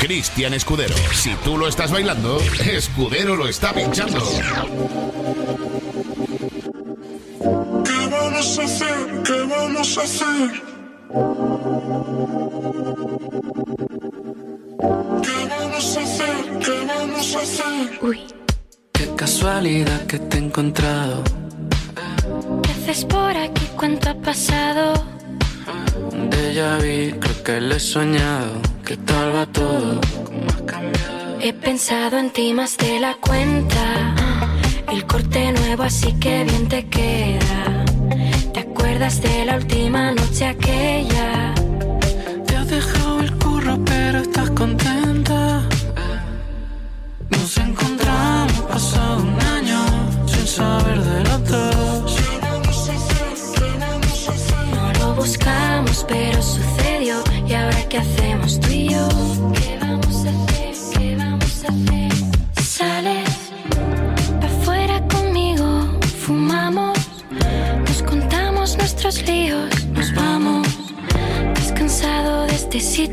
Cristian Escudero. Si tú lo estás bailando, Escudero lo está pinchando. ¿Qué vamos a hacer? ¿Qué vamos a hacer? ¿Qué vamos a hacer? ¿Qué vamos a hacer? Uy. Qué casualidad que te he encontrado. ¿Qué haces por aquí? ¿Cuánto ha pasado? Un déjà vu, creo que lo he pensado en ti más de la cuenta. El corte nuevo, así que bien te queda. ¿Te acuerdas de la última noche aquella? Te has dejado el curro, pero estás contenta. Nos encontramos pasado un año sin saber de los dos. No lo buscamos, pero sucedió. ¿Y ahora qué hacemos tú y yo?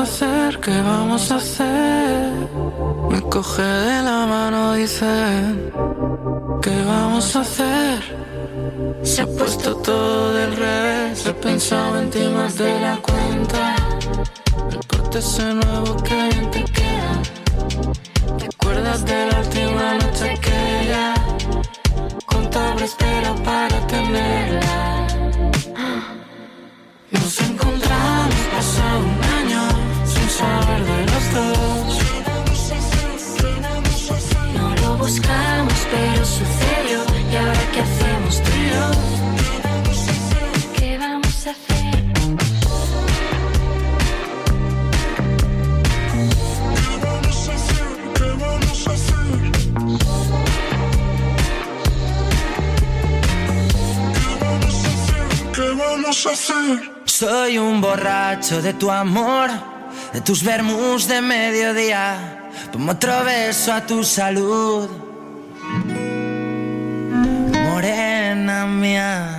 A hacer? ¿Qué vamos a hacer? Me coge de la mano, dice. ¿Qué vamos a hacer? Se ha puesto todo del revés. He pensado en ti más de la cuenta. El corte ese nuevo que bien te queda. ¿Te acuerdas de Soy un borracho de tu amor, de tus vermus de mediodía. Pongo otro beso a tu salud, morena mía.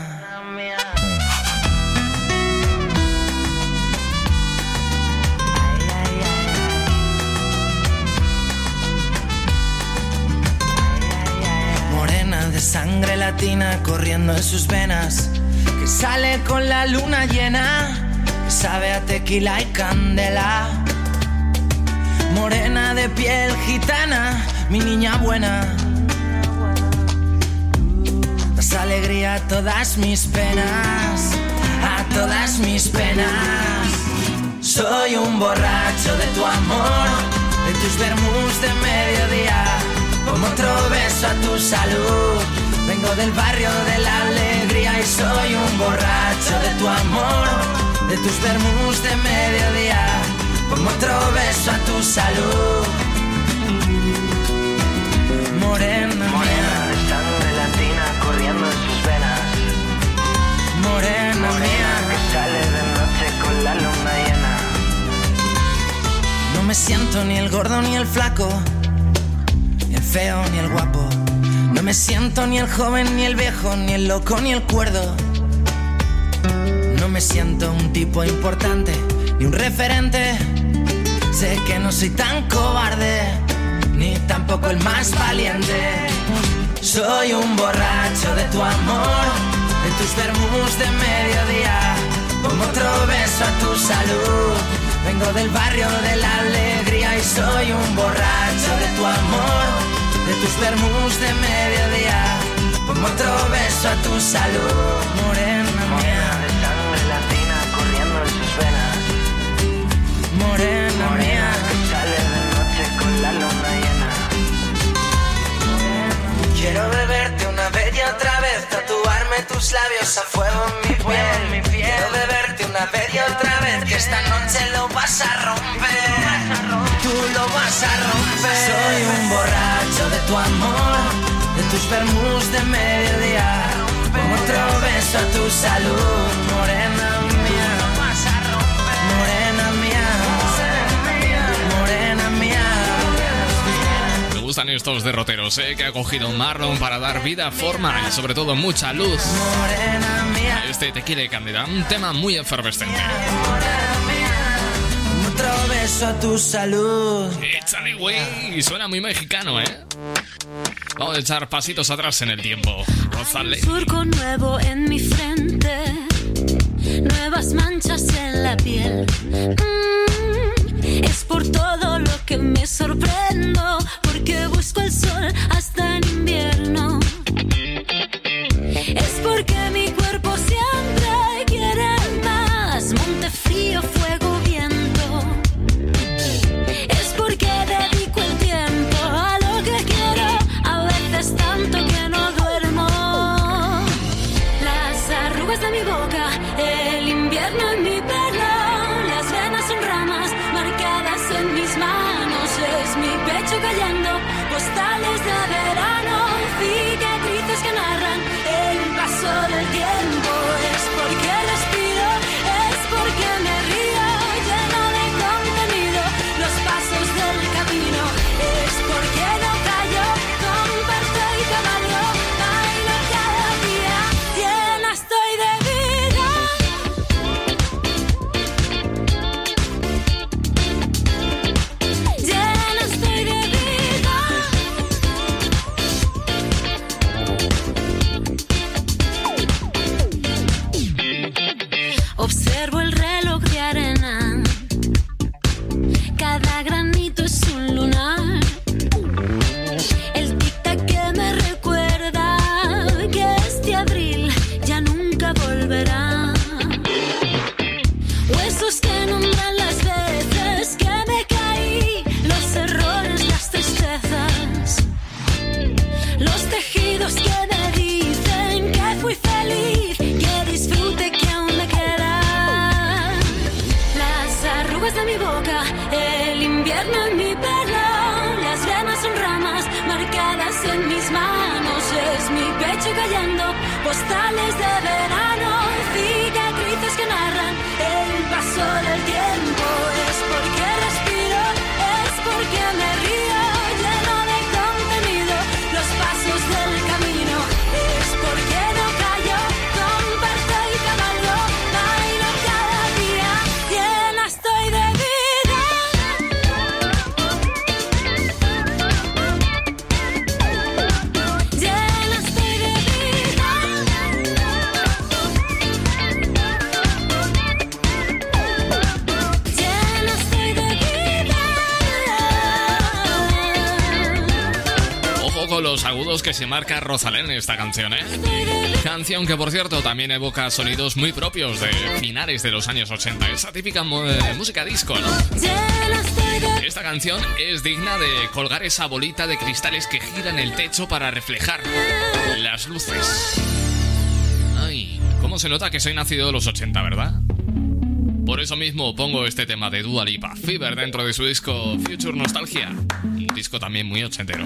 Morena de sangre latina corriendo en sus venas, sale con la luna llena, sabe a tequila y candela. Morena de piel gitana, mi niña buena. Das alegría a todas mis penas, a todas mis penas. Soy un borracho de tu amor, de tus vermus de mediodía. Como otro beso a tu salud. Vengo del barrio de la alegría y soy un borracho de tu amor, de tus vermus de mediodía. Como otro beso a tu salud. Morena, morena de sangre latina corriendo en sus venas. Morena, mía, que sale de noche con la luna llena. No me siento ni el gordo ni el flaco, ni el feo ni el guapo. No me siento ni el joven ni el viejo, ni el loco ni el cuerdo. No me siento un tipo importante, ni un referente. Sé que no soy tan cobarde, ni tampoco el más valiente. Soy un borracho de tu amor, de tus vermus de mediodía. Pongo otro beso a tu salud. Vengo del barrio de la alegría y soy un borracho de tu amor, de tus vermus de mediodía. Pongo otro beso a tu salud, morena mía. de sangre latina corriendo en sus venas. Morena mía. que sale de noche con la luna llena. Quiero beberte una vez y otra vez, tatuarme tus labios a fuego en mi piel. Quiero beberte una vez y otra vez, que esta noche lo vas a romper. Lo vas a romper. Soy un borracho de tu amor, de tus vermus de mediodía. Como otro beso a tu salud, morena mía. Morena mía. Morena mía. Me gustan estos derroteros, ¿eh? Que ha cogido Marlon para dar vida, forma y sobre todo mucha luz. Este Te quiere Cándida, un tema muy efervescente. Otro beso a tu salud. Échale, güey. Suena muy mexicano, ¿eh? Vamos a echar pasitos atrás en el tiempo. Rosalén. Surco nuevo en mi frente, nuevas manchas en la piel. Mm, es por todo lo que me sorprendo, marca Rosalén esta canción, ¿eh? Canción que, por cierto, también evoca sonidos muy propios de finales de los años 80. Esa típica eh, música disco, ¿no? Esta canción es digna de colgar esa bolita de cristales que gira en el techo para reflejar las luces. Ay, ¿cómo se nota que soy nacido de los 80, verdad? Por eso mismo pongo este tema de Dua Lipa, Fever, dentro de su disco Future Nostalgia. Un disco también muy ochentero.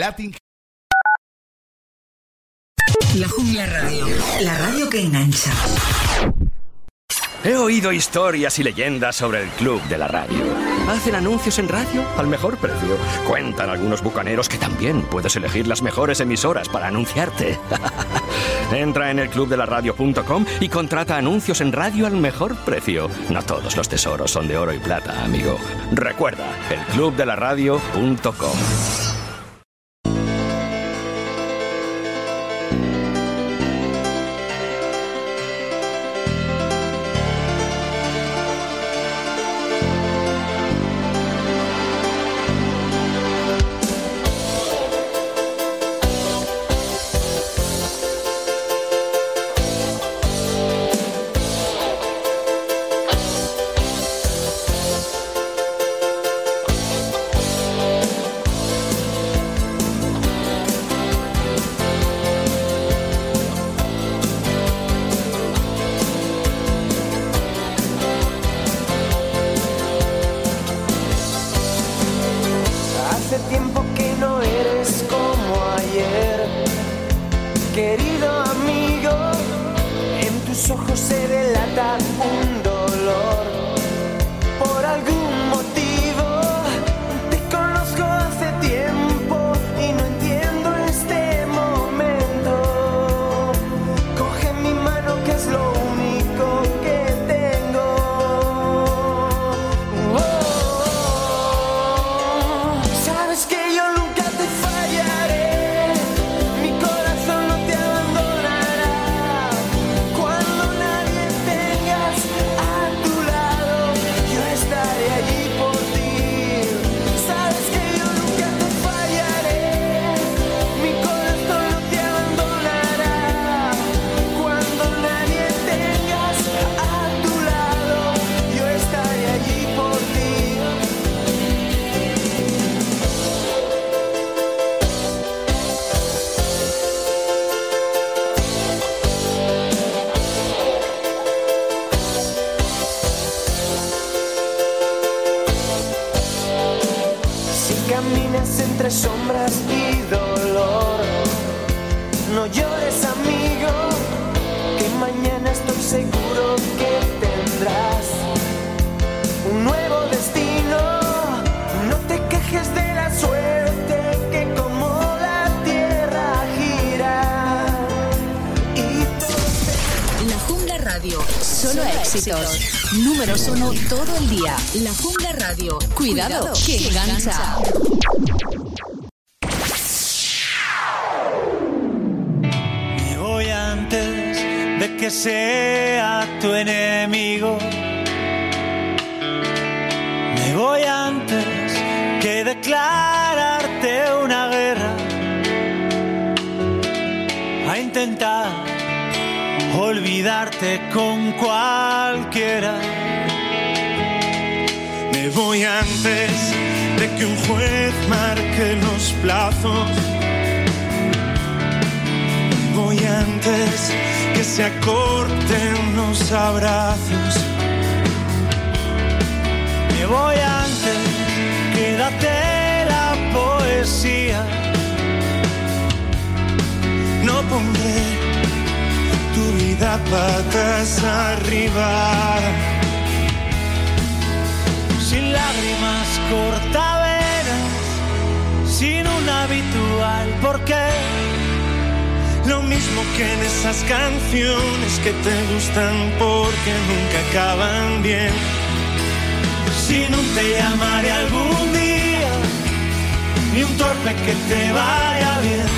Latin. La Jungla Radio, la radio que engancha. He oído historias y leyendas sobre el club de la radio. Hacen anuncios en radio al mejor precio. Cuentan algunos bucaneros que también puedes elegir las mejores emisoras para anunciarte. Entra en elclubdelaradio.com y contrata anuncios en radio al mejor precio. No todos los tesoros son de oro y plata, amigo. Recuerda, elclubdelaradio.com. Cuidado, que engancha. Se acorten los abrazos. Me voy antes, quédate la poesía. No pondré tu vida patas arriba. Sin lágrimas cortaveras, sin un habitual porqué. Lo mismo que en esas canciones que te gustan porque nunca acaban bien. Si no te llamaré algún día, ni un torpe que te vaya bien.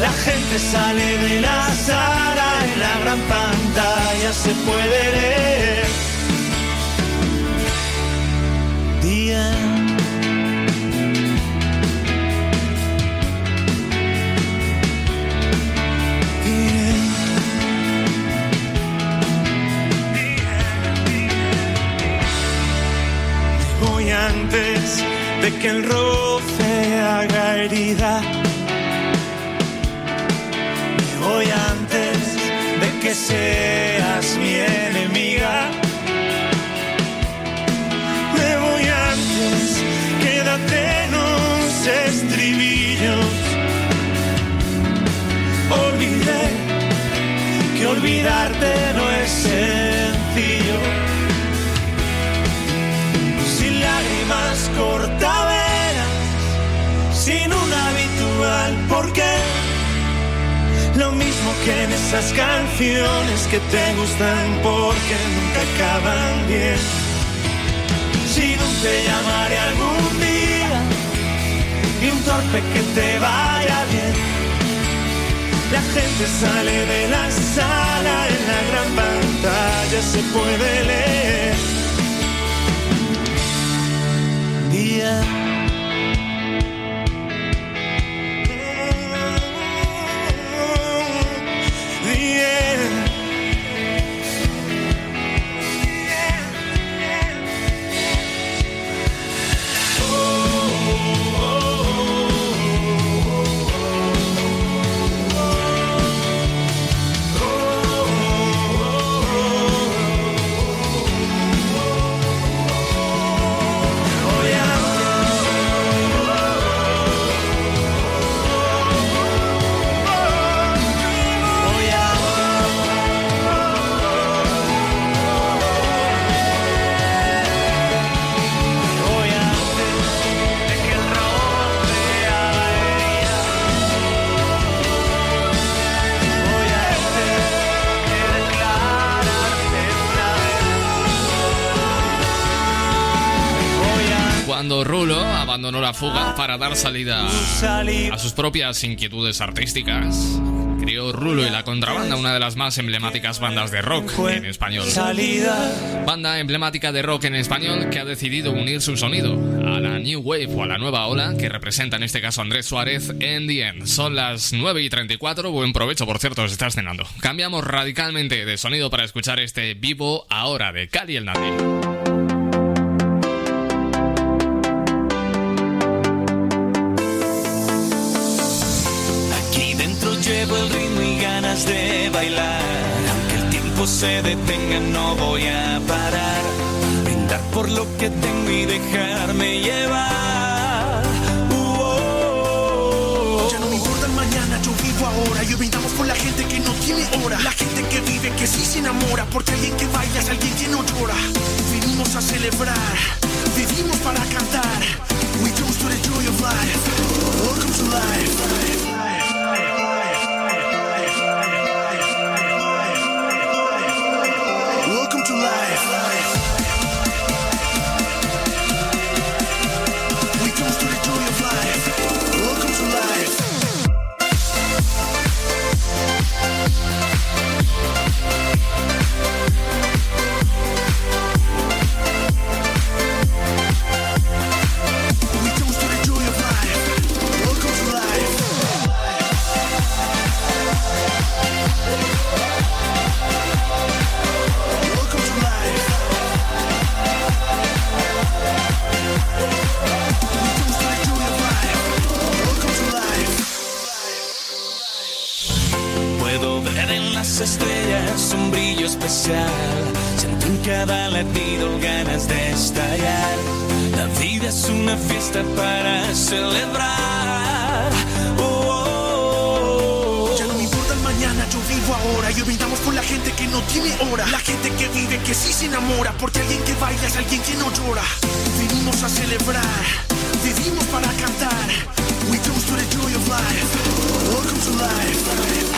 La gente sale de la sala, en la gran pantalla se puede leer. De que el roce haga herida. Me voy antes de que seas mi enemiga. Me voy antes, quédate en los estribillos. Olvidé que olvidarte no mismo que en esas canciones que te gustan porque nunca acaban bien. Si no te llamaré algún día y un torpe que te vaya bien. La gente sale de la sala, en la gran pantalla se puede leer. Día. Fuga para dar salida a sus propias inquietudes artísticas, creó Rulo y la Contrabanda, una de las más emblemáticas bandas de rock en español. Banda emblemática de rock en español que ha decidido unir su sonido a la New Wave o a la nueva ola que representa en este caso Andrés Suárez en The End. Son las 9 y 34, buen provecho por cierto, se está cenando. Cambiamos radicalmente de sonido para escuchar este vivo ahora de Cali el Nati. De bailar. Aunque el tiempo se detenga, no voy a parar. Brindar por lo que tengo y dejarme llevar. Ya no me importa el mañana, yo vivo ahora. Y brindamos por la gente que no tiene hora. La gente que vive, que sí se enamora. Porque alguien que baila es alguien que no llora. Vinimos a celebrar, vivimos para cantar. We toast to the joy of life. Welcome to life. estrellas un brillo especial. Siento en cada latido ganas de estallar. La vida es una fiesta para celebrar. Oh, oh, oh, ya no me importa el mañana, yo vivo ahora y brindamos con la gente que no tiene hora. La gente que vive, que sí se enamora. Porque alguien que baila es alguien que no llora. Venimos a celebrar, vivimos para cantar. We come to the joy of life. Welcome to life.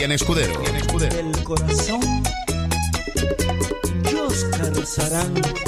Cristian Escudero. El corazón, Oscar Sarán.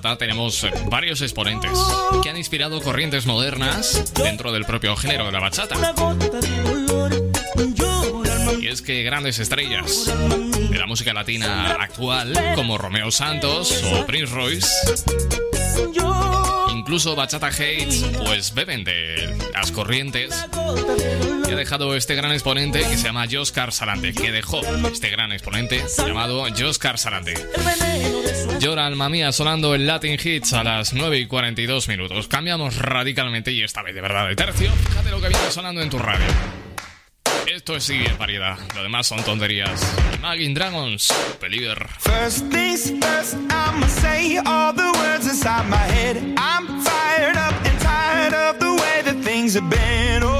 Tenemos eh, varios exponentes que han inspirado corrientes modernas dentro del propio género de la bachata. Y es que grandes estrellas de la música latina actual, como Romeo Santos o Prince Royce, incluso Bachata Hates, pues beben de las corrientes que ha dejado este gran exponente que se llama Joscar Sarante, que dejó este gran exponente llamado Joscar Sarante. Llora alma mía sonando el Latin Hits a las 9 y 42 minutos. Cambiamos radicalmente y esta vez de verdad de tercio. Fíjate lo que viene sonando en tu radio. Esto es sigue variedad, lo demás son tonterías. Imagine Dragons, Believer. First things first, say all the words inside my head. I'm fired up tired of the way that things have been. Oh,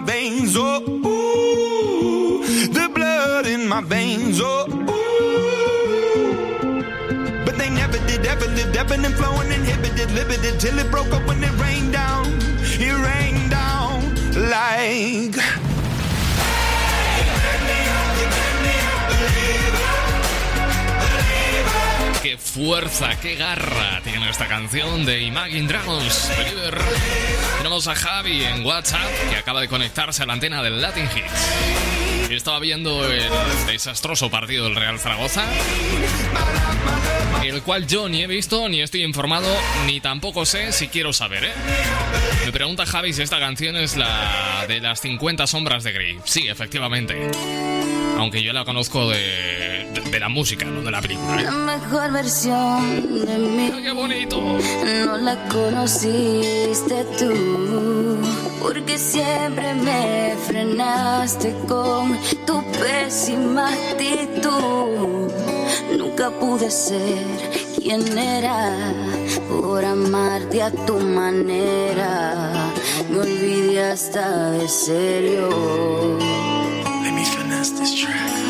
Veins. Oh, ooh, the blood in my veins. Oh, ooh. But they never did, ever lived, ebbing and flowing, inhibited, limited, till it broke up when it rained down. It rained down like. Qué fuerza, qué garra tiene esta canción de Imagine Dragons, Believer. Tenemos a Javi en WhatsApp que acaba de conectarse a la antena del Latin Hits. Estaba viendo el desastroso partido del Real Zaragoza, el cual yo ni he visto, ni estoy informado, ni tampoco sé si quiero saber, ¿eh? Me pregunta Javi si esta canción es la de las 50 sombras de Grey. Sí, efectivamente. Aunque yo la conozco de, de, de la música, no de la película. ¿eh? La mejor versión de mí. ¡Qué bonito! No la conociste tú. Porque siempre me frenaste con tu pésima actitud. Nunca pude ser quien era por amarte a tu manera. Me olvidé hasta de serio. Let me finesse this track.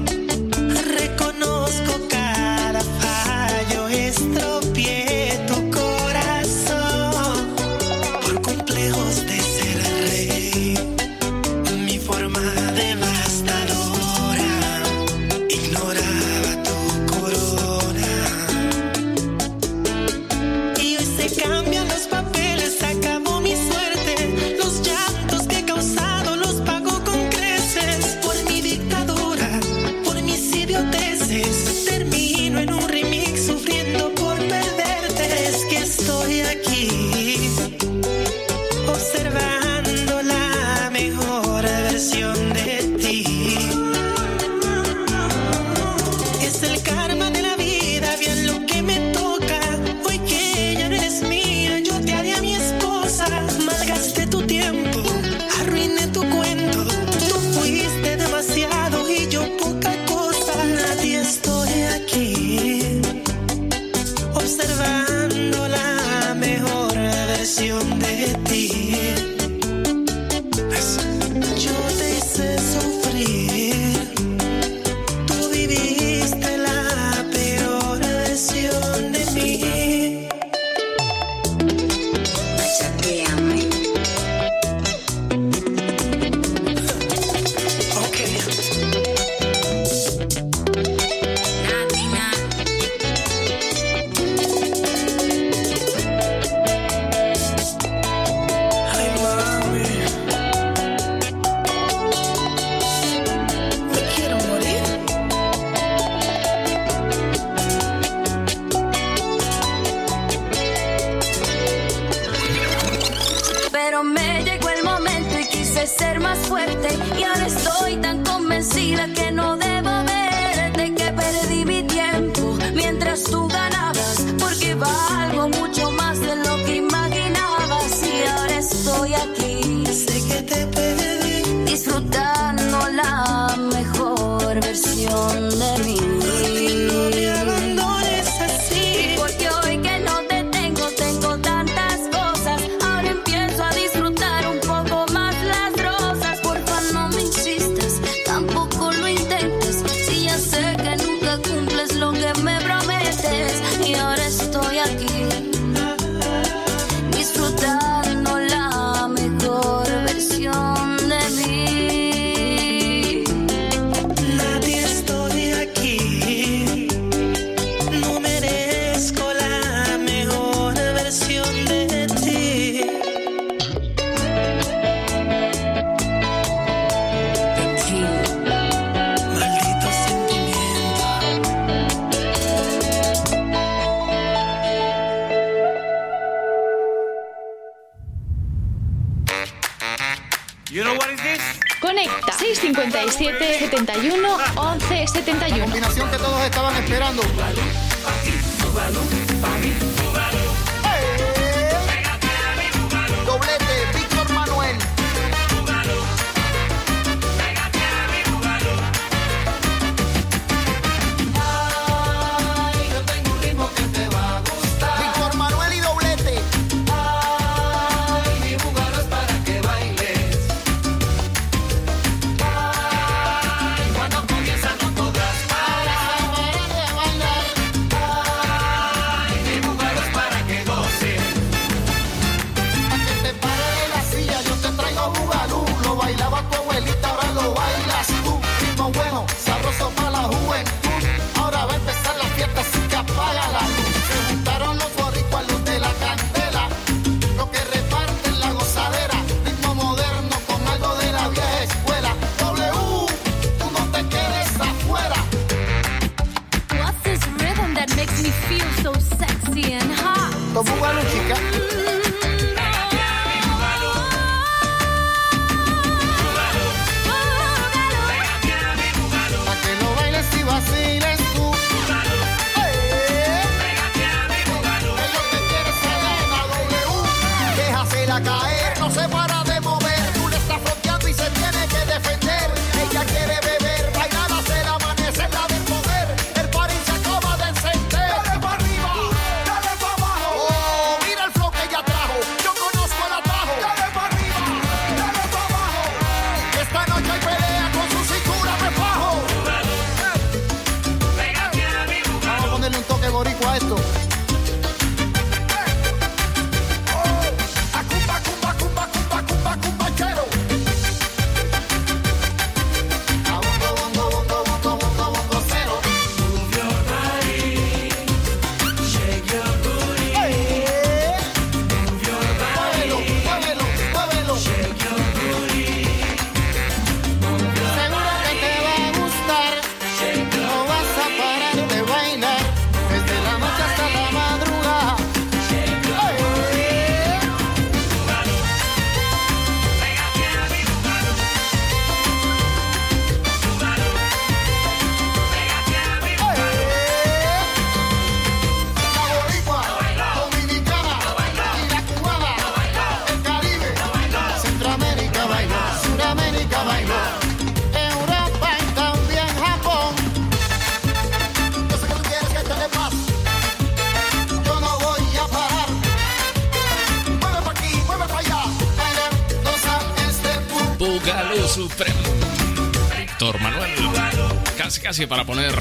Casi para poner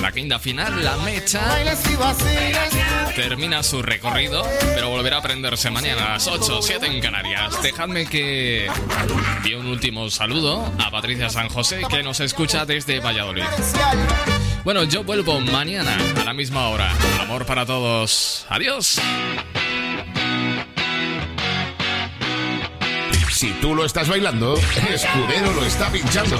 la quinta final, la mecha. Termina su recorrido, pero volverá a prenderse mañana a las 8, 7 en Canarias. Dejadme que di un último saludo a Patricia San José, que nos escucha desde Valladolid. Bueno, yo vuelvo mañana a la misma hora. Amor para todos. Adiós. Si tú lo estás bailando, Escudero lo está pinchando.